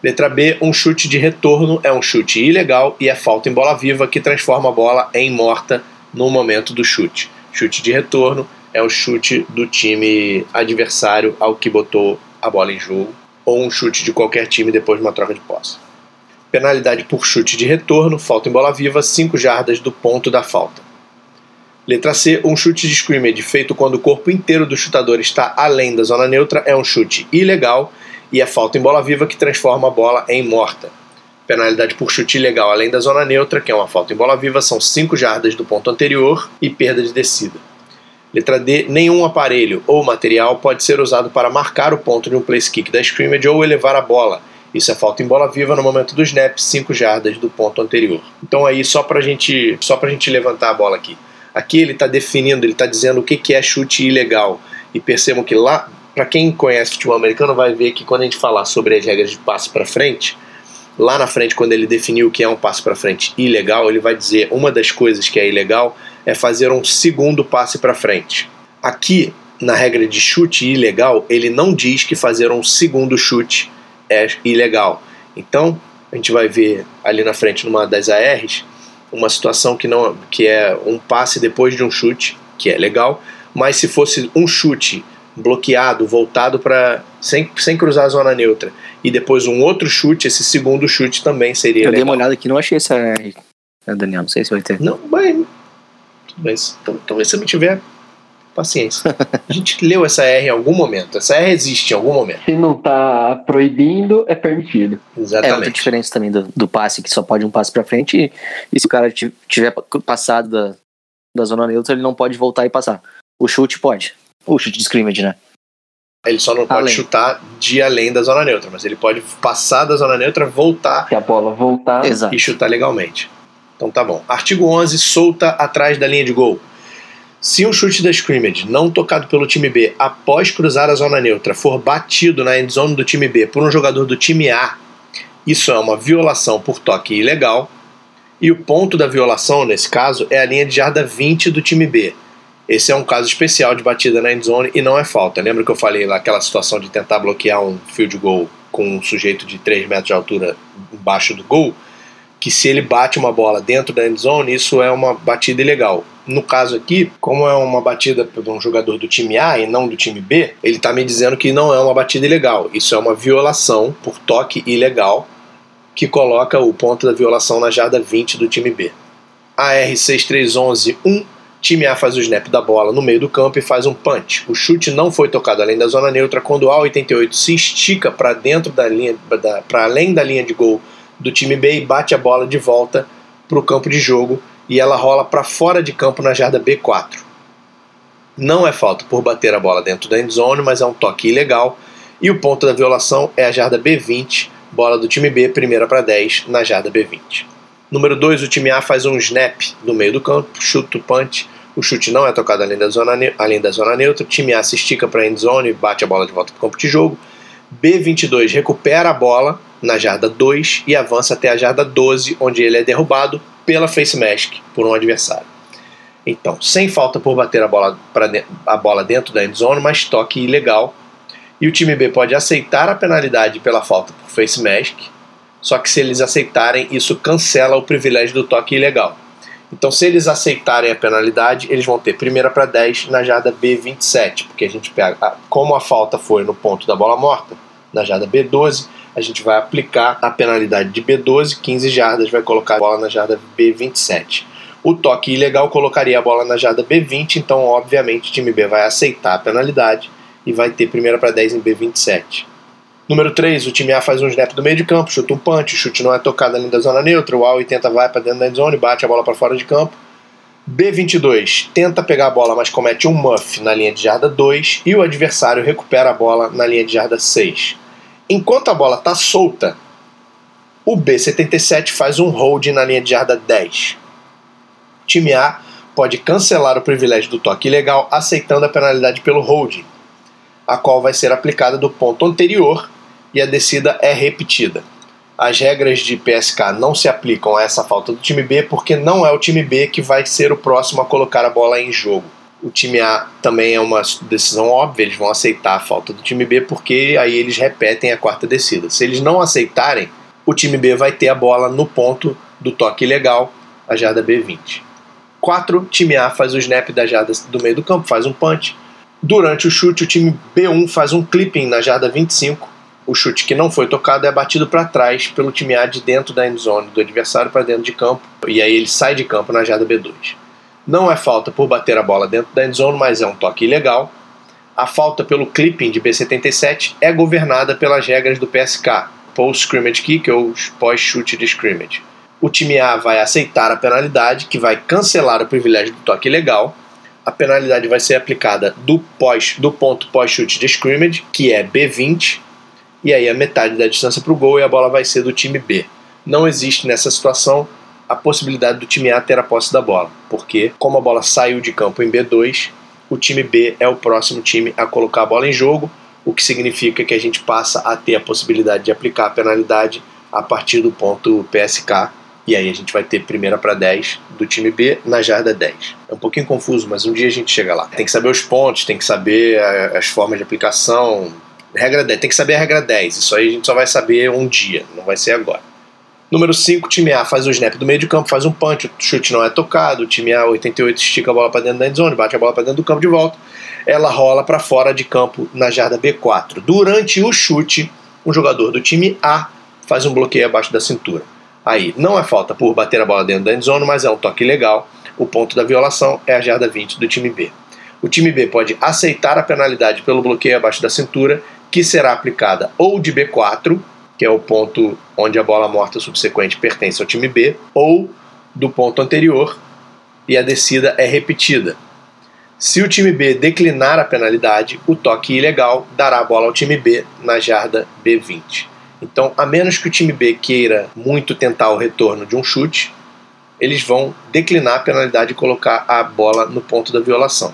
Letra B, um chute de retorno é um chute ilegal e é falta em bola viva que transforma a bola em morta no momento do chute. Chute de retorno é o chute do time adversário ao que botou a bola em jogo, ou um chute de qualquer time depois de uma troca de posse. Penalidade por chute de retorno, falta em bola viva, 5 jardas do ponto da falta. Letra C, um chute de scrimmage feito quando o corpo inteiro do chutador está além da zona neutra é um chute ilegal e é falta em bola viva que transforma a bola em morta. Penalidade por chute ilegal além da zona neutra, que é uma falta em bola viva, são 5 jardas do ponto anterior e perda de descida. Letra D. Nenhum aparelho ou material pode ser usado para marcar o ponto de um place kick da scrimmage ou elevar a bola. Isso é falta em bola viva no momento do snap, 5 jardas do ponto anterior. Então aí só pra gente, só gente levantar a bola aqui. Aqui ele está definindo, ele está dizendo o que, que é chute ilegal. E percebam que lá para quem conhece futebol americano vai ver que quando a gente falar sobre as regras de passe para frente, lá na frente quando ele definiu o que é um passe para frente ilegal, ele vai dizer uma das coisas que é ilegal é fazer um segundo passe para frente. Aqui na regra de chute ilegal, ele não diz que fazer um segundo chute é ilegal. Então, a gente vai ver ali na frente numa das ARs uma situação que não que é um passe depois de um chute, que é legal, mas se fosse um chute bloqueado, voltado para sem, sem cruzar a zona neutra, e depois um outro chute, esse segundo chute também seria.
Eu
legal.
dei uma olhada aqui, não achei essa né, Daniel, não sei se vai ter.
Não, mas. mas então, talvez se não tiver paciência. A gente leu essa R em algum momento. Essa R existe em algum momento.
Se não tá proibindo, é permitido.
É outra
Exatamente.
diferença também do, do passe, que só pode um passe pra frente, e, e se o cara ti- tiver passado da, da zona neutra, ele não pode voltar e passar. O chute pode. O chute de scrimmage, né?
Ele só não pode
Além.
chutar de além da zona neutra, mas ele pode passar da zona neutra, voltar
Se a bola voltar,
Exato.
e chutar legalmente. Então tá bom. Artigo 11, solta atrás da linha de gol. Se um chute da scrimmage não tocado pelo time B após cruzar a zona neutra for batido na endzone do time B por um jogador do time A, isso é uma violação por toque ilegal. E o ponto da violação, nesse caso, é a linha de jarda 20 do time B. Esse é um caso especial de batida na endzone e não é falta. Lembra que eu falei lá aquela situação de tentar bloquear um field goal com um sujeito de 3 metros de altura embaixo do gol? Que se ele bate uma bola dentro da endzone, isso é uma batida ilegal. No caso aqui, como é uma batida por um jogador do time A e não do time B, ele está me dizendo que não é uma batida ilegal. Isso é uma violação por toque ilegal que coloca o ponto da violação na jarda 20 do time B. AR6311-1 Time A faz o snap da bola no meio do campo e faz um punch. O chute não foi tocado além da zona neutra quando o A88 se estica para dentro da linha, para além da linha de gol do time B e bate a bola de volta para o campo de jogo e ela rola para fora de campo na jarda B4. Não é falta por bater a bola dentro da endzone, mas é um toque ilegal. E o ponto da violação é a jarda B20, bola do time B, primeira para 10, na jarda B20. Número 2, o time A faz um snap no meio do campo, chuta o punch. O chute não é tocado além da zona, além da zona neutra. O time A se estica para a endzone, bate a bola de volta para o campo de jogo. B22 recupera a bola na jarda 2 e avança até a jarda 12, onde ele é derrubado pela face mask por um adversário. Então, sem falta por bater a bola, pra a bola dentro da endzone, mas toque ilegal. E o time B pode aceitar a penalidade pela falta por face mask, só que se eles aceitarem, isso cancela o privilégio do toque ilegal. Então, se eles aceitarem a penalidade, eles vão ter primeira para 10 na jarda B27, porque a gente pega, como a falta foi no ponto da bola morta, na jarda B12, a gente vai aplicar a penalidade de B12, 15 jardas, vai colocar a bola na jarda B27. O toque ilegal colocaria a bola na jarda B20, então, obviamente, o time B vai aceitar a penalidade e vai ter primeira para 10 em B27. Número 3, o time A faz um snap do meio de campo, chuta um punch, o chute não é tocado ali da zona neutra, o A80 vai para dentro da endzone, bate a bola para fora de campo. B22 tenta pegar a bola, mas comete um muff na linha de jarda 2 e o adversário recupera a bola na linha de jarda 6. Enquanto a bola está solta, o B77 faz um hold na linha de jarda 10. O time A pode cancelar o privilégio do toque ilegal aceitando a penalidade pelo holding, a qual vai ser aplicada do ponto anterior e a descida é repetida. As regras de PSK não se aplicam a essa falta do time B porque não é o time B que vai ser o próximo a colocar a bola em jogo. O time A também é uma decisão óbvia, eles vão aceitar a falta do time B porque aí eles repetem a quarta descida. Se eles não aceitarem, o time B vai ter a bola no ponto do toque ilegal, a jarda B20. 4, time A faz o snap da jarda do meio do campo, faz um punch. Durante o chute, o time B1 faz um clipping na jarda 25 o chute que não foi tocado é batido para trás pelo time A de dentro da endzone do adversário para dentro de campo e aí ele sai de campo na jarda B2. Não é falta por bater a bola dentro da endzone, mas é um toque ilegal. A falta pelo clipping de B77 é governada pelas regras do PSK, Post Scrimmage Kick ou pós-chute de scrimmage. O time A vai aceitar a penalidade, que vai cancelar o privilégio do toque ilegal. A penalidade vai ser aplicada do, pós, do ponto pós-chute de scrimmage, que é B20, e aí a metade da distância para o gol e a bola vai ser do time B. Não existe nessa situação a possibilidade do time A ter a posse da bola, porque como a bola saiu de campo em B2, o time B é o próximo time a colocar a bola em jogo, o que significa que a gente passa a ter a possibilidade de aplicar a penalidade a partir do ponto PSK, e aí a gente vai ter primeira para 10 do time B na jarda 10. É um pouquinho confuso, mas um dia a gente chega lá. Tem que saber os pontos, tem que saber as formas de aplicação, Regra 10. Tem que saber a regra 10. Isso aí a gente só vai saber um dia, não vai ser agora. Número 5, time A faz o snap do meio de campo, faz um punch, o chute não é tocado, o time A 88 estica a bola para dentro da endzone, bate a bola para dentro do campo de volta, ela rola para fora de campo na jarda B4. Durante o chute, um jogador do time A faz um bloqueio abaixo da cintura. Aí, não é falta por bater a bola dentro da endzone, mas é um toque legal. O ponto da violação é a jarda 20 do time B. O time B pode aceitar a penalidade pelo bloqueio abaixo da cintura que será aplicada ou de B4, que é o ponto onde a bola morta subsequente pertence ao time B, ou do ponto anterior e a descida é repetida. Se o time B declinar a penalidade, o toque ilegal dará a bola ao time B na jarda B20. Então, a menos que o time B queira muito tentar o retorno de um chute, eles vão declinar a penalidade e colocar a bola no ponto da violação.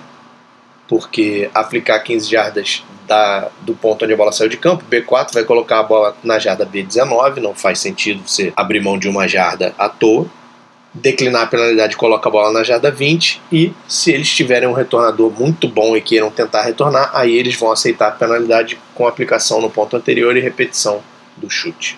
Porque aplicar 15 jardas da, do ponto onde a bola saiu de campo. B4 vai colocar a bola na jarda B19, não faz sentido você abrir mão de uma jarda à toa. Declinar a penalidade coloca a bola na jarda 20 e se eles tiverem um retornador muito bom e queiram tentar retornar, aí eles vão aceitar a penalidade com aplicação no ponto anterior e repetição do chute.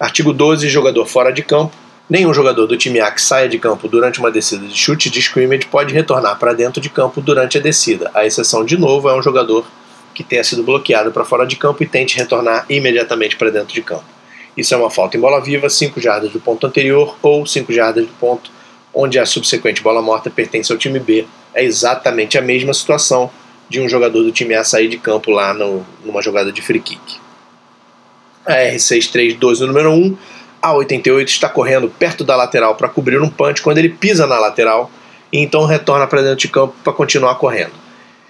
Artigo 12, jogador fora de campo. Nenhum jogador do time A que saia de campo durante uma descida de chute de scrimmage pode retornar para dentro de campo durante a descida. A exceção, de novo, é um jogador que tenha sido bloqueado para fora de campo e tente retornar imediatamente para dentro de campo. Isso é uma falta em bola viva, 5 jardas do ponto anterior ou 5 jardas do ponto onde a subsequente bola morta pertence ao time B. É exatamente a mesma situação de um jogador do time A sair de campo lá no, numa jogada de free kick. A R632 no número 1, a 88 está correndo perto da lateral para cobrir um punch quando ele pisa na lateral e então retorna para dentro de campo para continuar correndo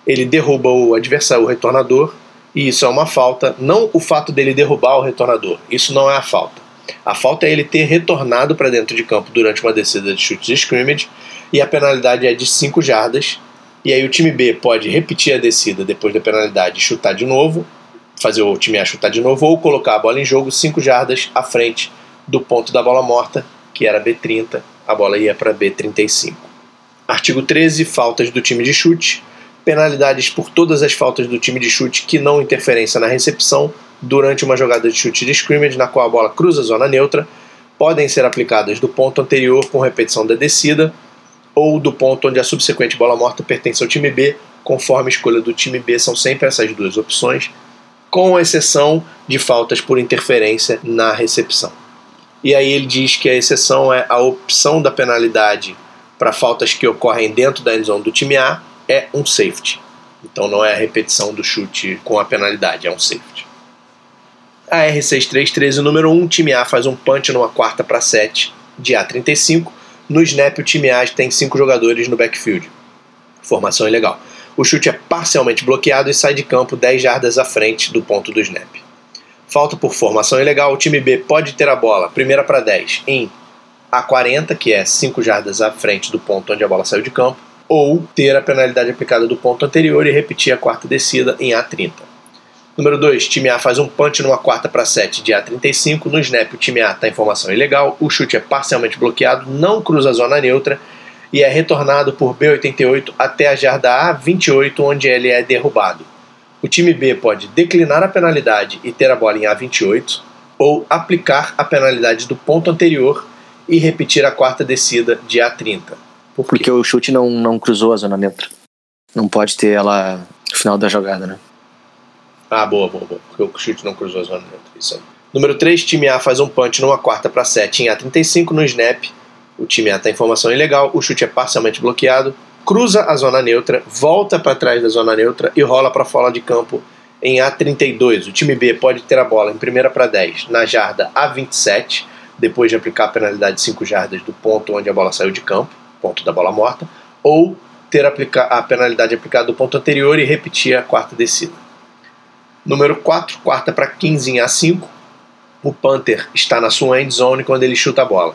ele derruba o adversário, o retornador, e isso é uma falta. Não o fato dele derrubar o retornador, isso não é a falta. A falta é ele ter retornado para dentro de campo durante uma descida de chutes de scrimmage, e a penalidade é de 5 jardas. E aí o time B pode repetir a descida depois da penalidade e chutar de novo, fazer o time A chutar de novo ou colocar a bola em jogo 5 jardas à frente do ponto da bola morta, que era B30, a bola ia para B35. Artigo 13, faltas do time de chute. Penalidades por todas as faltas do time de chute que não interferência na recepção durante uma jogada de chute de scrimmage na qual a bola cruza a zona neutra podem ser aplicadas do ponto anterior com repetição da descida ou do ponto onde a subsequente bola morta pertence ao time B, conforme a escolha do time B são sempre essas duas opções, com exceção de faltas por interferência na recepção. E aí ele diz que a exceção é a opção da penalidade para faltas que ocorrem dentro da endzone do time A é um safety. Então não é a repetição do chute com a penalidade, é um safety. A R6313, número 1, time A faz um punch numa quarta para 7 de A35. No snap, o time A tem 5 jogadores no backfield. Formação ilegal. O chute é parcialmente bloqueado e sai de campo 10 jardas à frente do ponto do snap. Falta por formação ilegal, o time B pode ter a bola, primeira para 10, em A40, que é 5 jardas à frente do ponto onde a bola saiu de campo, ou ter a penalidade aplicada do ponto anterior e repetir a quarta descida em A30. Número 2, time A faz um punch numa quarta para 7 de A35. No snap, o time A está em formação ilegal, o chute é parcialmente bloqueado, não cruza a zona neutra e é retornado por B88 até a jarda A28, onde ele é derrubado. O time B pode declinar a penalidade e ter a bola em A28, ou aplicar a penalidade do ponto anterior e repetir a quarta descida de A30.
Por Porque o chute não, não cruzou a zona neutra. Não pode ter ela no final da jogada, né?
Ah, boa, boa, boa. Porque o chute não cruzou a zona neutra. Isso aí. Número 3, time A faz um punch numa quarta para 7 em A35 no snap. O time A está em formação ilegal, o chute é parcialmente bloqueado, cruza a zona neutra, volta para trás da zona neutra e rola para fora de campo em A32. O time B pode ter a bola em primeira para 10 na jarda A27, depois de aplicar a penalidade de 5 jardas do ponto onde a bola saiu de campo, ponto da bola morta, ou ter a penalidade aplicada do ponto anterior e repetir a quarta descida. Número 4, quarta para 15 em A5. O Panther está na sua end zone quando ele chuta a bola.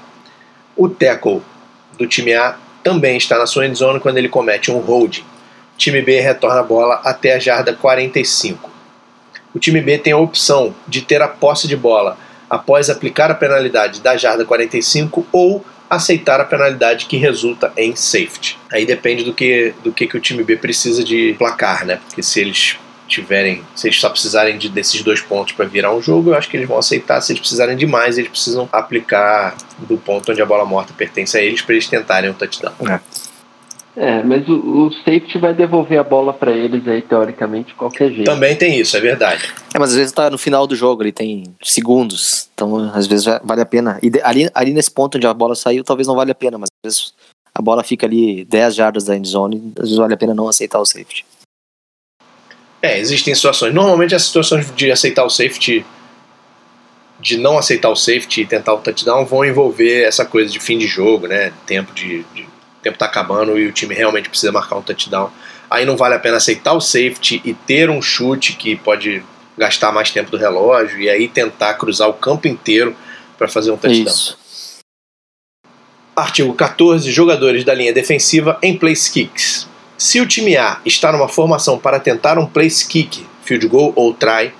O tackle do time A também está na sua end zone quando ele comete um holding. O time B retorna a bola até a jarda 45. O time B tem a opção de ter a posse de bola após aplicar a penalidade da jarda 45 ou aceitar a penalidade que resulta em safety. Aí depende do que, do que, que o time B precisa de placar, né? Porque se eles tiverem, se eles só precisarem de, desses dois pontos para virar um jogo, eu acho que eles vão aceitar. Se eles precisarem de mais, eles precisam aplicar do ponto onde a bola morta pertence a eles para eles tentarem um touchdown.
É. É, mas o, o safety vai devolver a bola para eles aí, teoricamente, de qualquer jeito.
Também tem isso, é verdade.
É, mas às vezes tá no final do jogo, ele tem segundos, então às vezes vale a pena. E ali, ali nesse ponto onde a bola saiu, talvez não vale a pena, mas às vezes a bola fica ali 10 jardas da endzone, às vezes vale a pena não aceitar o safety.
É, existem situações. Normalmente as situações de aceitar o safety, de não aceitar o safety e tentar o touchdown vão envolver essa coisa de fim de jogo, né? Tempo de, de tempo tá acabando e o time realmente precisa marcar um touchdown. Aí não vale a pena aceitar o safety e ter um chute que pode gastar mais tempo do relógio e aí tentar cruzar o campo inteiro para fazer um touchdown. Isso. Artigo 14. Jogadores da linha defensiva em place kicks. Se o time A está numa formação para tentar um place kick, field goal ou try,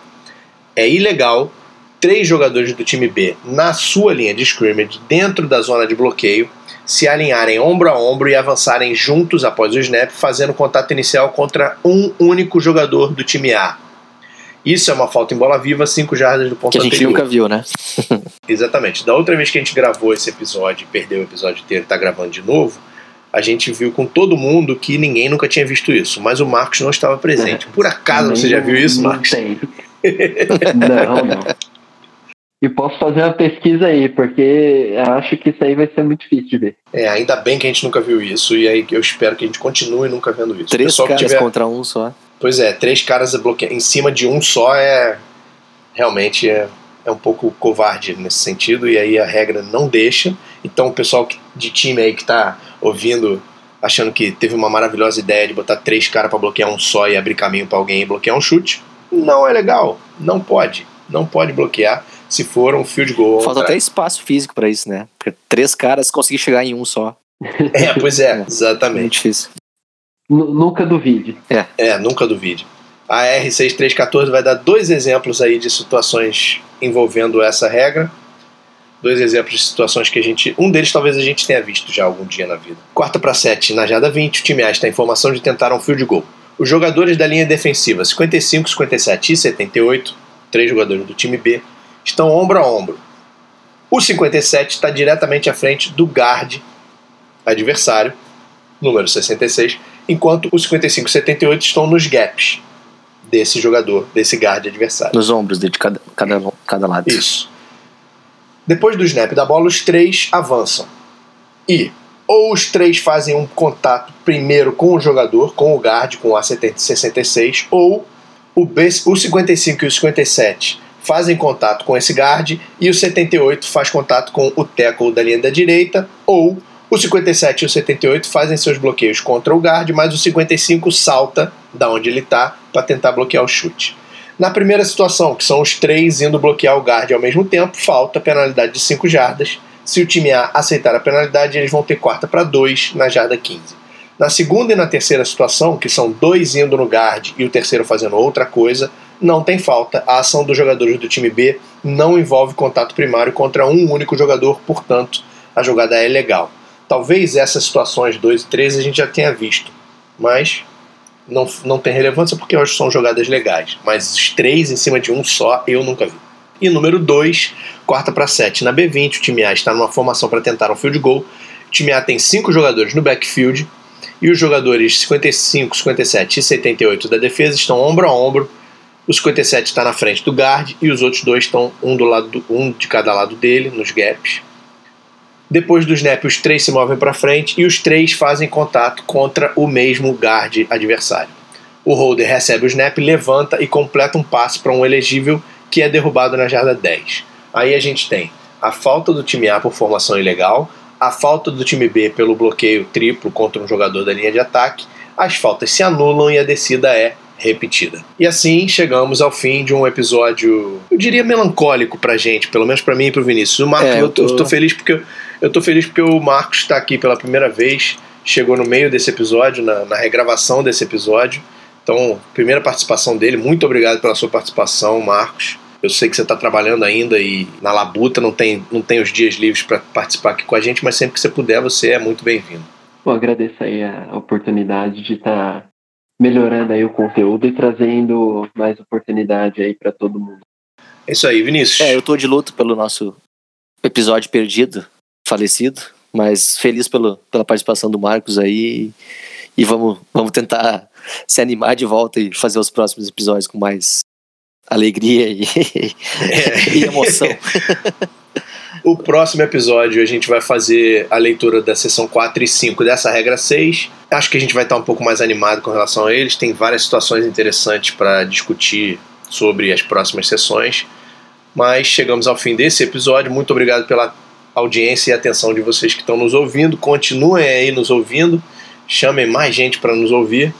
é ilegal três jogadores do time B na sua linha de scrimmage, dentro da zona de bloqueio, se alinharem ombro a ombro e avançarem juntos após o snap, fazendo contato inicial contra um único jogador do time A. Isso é uma falta em bola viva, 5 jardas do ponto
Que a gente
anterior.
nunca viu, né?
Exatamente. Da outra vez que a gente gravou esse episódio, perdeu o episódio inteiro e tá gravando de novo, a gente viu com todo mundo que ninguém nunca tinha visto isso, mas o Marcos não estava presente. Por acaso você já viu isso,
não
Marcos?
Tem. não, não. E posso fazer uma pesquisa aí, porque acho que isso aí vai ser muito difícil de ver.
É, ainda bem que a gente nunca viu isso, e aí eu espero que a gente continue nunca vendo isso.
Três caras
tiver-
contra um só.
Pois é, três caras bloque... em cima de um só é realmente é, é um pouco covarde nesse sentido, e aí a regra não deixa. Então o pessoal que- de time aí que tá ouvindo, achando que teve uma maravilhosa ideia de botar três caras para bloquear um só e abrir caminho para alguém e bloquear um chute, não é legal. Não pode. Não pode bloquear se for um field goal.
Falta até espaço físico pra isso, né? Porque três caras conseguir chegar em um só.
É, pois é, exatamente.
Muito difícil.
Nu- nunca duvide.
É.
É, nunca duvide. A R6314 vai dar dois exemplos aí de situações envolvendo essa regra. Dois exemplos de situações que a gente. Um deles talvez a gente tenha visto já algum dia na vida. Quarta para 7, na jada 20, o time A está em formação de tentar um field goal. Os jogadores da linha defensiva 55, 57 e 78, três jogadores do time B, estão ombro a ombro. O 57 está diretamente à frente do guard adversário, número 66, enquanto os 55 e 78 estão nos gaps desse jogador, desse guard adversário.
Nos ombros de cada, cada, cada lado.
Isso. Depois do snap da bola, os três avançam. E ou os três fazem um contato primeiro com o jogador, com o guard, com o A66, ou o, B, o 55 e o 57 fazem contato com esse guard e o 78 faz contato com o tackle da linha da direita, ou o 57 e o 78 fazem seus bloqueios contra o guard, mas o 55 salta da onde ele está para tentar bloquear o chute. Na primeira situação, que são os três indo bloquear o guard ao mesmo tempo, falta penalidade de 5 jardas. Se o time A aceitar a penalidade, eles vão ter quarta para 2 na jarda 15. Na segunda e na terceira situação, que são dois indo no guard e o terceiro fazendo outra coisa, não tem falta. A ação dos jogadores do time B não envolve contato primário contra um único jogador, portanto, a jogada é legal. Talvez essas situações 2 e 3 a gente já tenha visto, mas não, não tem relevância porque hoje são jogadas legais. Mas os três em cima de um só eu nunca vi. E número 2, quarta para 7 na B20, o time A está numa formação para tentar um field goal. O time A tem cinco jogadores no backfield e os jogadores 55, 57 e 78 da defesa estão ombro a ombro. O 57 está na frente do guard e os outros dois estão um, do lado do, um de cada lado dele, nos gaps. Depois do snap, os três se movem para frente e os três fazem contato contra o mesmo guard adversário. O holder recebe o snap, levanta e completa um passe para um elegível que é derrubado na jarda 10. Aí a gente tem a falta do time A por formação ilegal, a falta do time B pelo bloqueio triplo contra um jogador da linha de ataque, as faltas se anulam e a descida é repetida. E assim chegamos ao fim de um episódio, eu diria melancólico pra gente, pelo menos pra mim e pro Vinícius. O Marcos,
É,
eu,
tô-
eu tô feliz porque eu tô feliz porque o Marcos está aqui pela primeira vez, chegou no meio desse episódio, na, na regravação desse episódio. Então, primeira participação dele, muito obrigado pela sua participação, Marcos. Eu sei que você está trabalhando ainda e na labuta não tem, não tem os dias livres para participar aqui com a gente, mas sempre que você puder, você é muito bem-vindo.
Eu agradeço aí a oportunidade de estar melhorando aí o conteúdo e trazendo mais oportunidade aí para todo mundo.
É isso aí, Vinícius.
É, eu tô de luto pelo nosso episódio perdido, falecido, mas feliz pelo, pela participação do Marcos aí. E vamos, vamos tentar se animar de volta e fazer os próximos episódios com mais alegria e, e emoção.
O próximo episódio a gente vai fazer a leitura da sessão 4 e 5 dessa regra 6. Acho que a gente vai estar um pouco mais animado com relação a eles. Tem várias situações interessantes para discutir sobre as próximas sessões. Mas chegamos ao fim desse episódio. Muito obrigado pela audiência e atenção de vocês que estão nos ouvindo. Continuem aí nos ouvindo. Chamem mais gente para nos ouvir.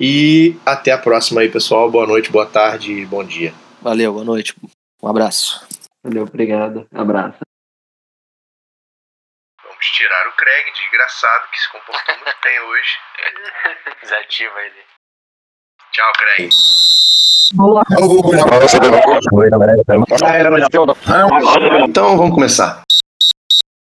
E até a próxima aí, pessoal. Boa noite, boa tarde e bom dia.
Valeu, boa noite. Um abraço.
Valeu, obrigado. Abraço.
Vamos tirar o Craig, desgraçado, que se comportou muito bem hoje.
Desativa ele.
Tchau, Craig.
Boa.
Então vamos começar.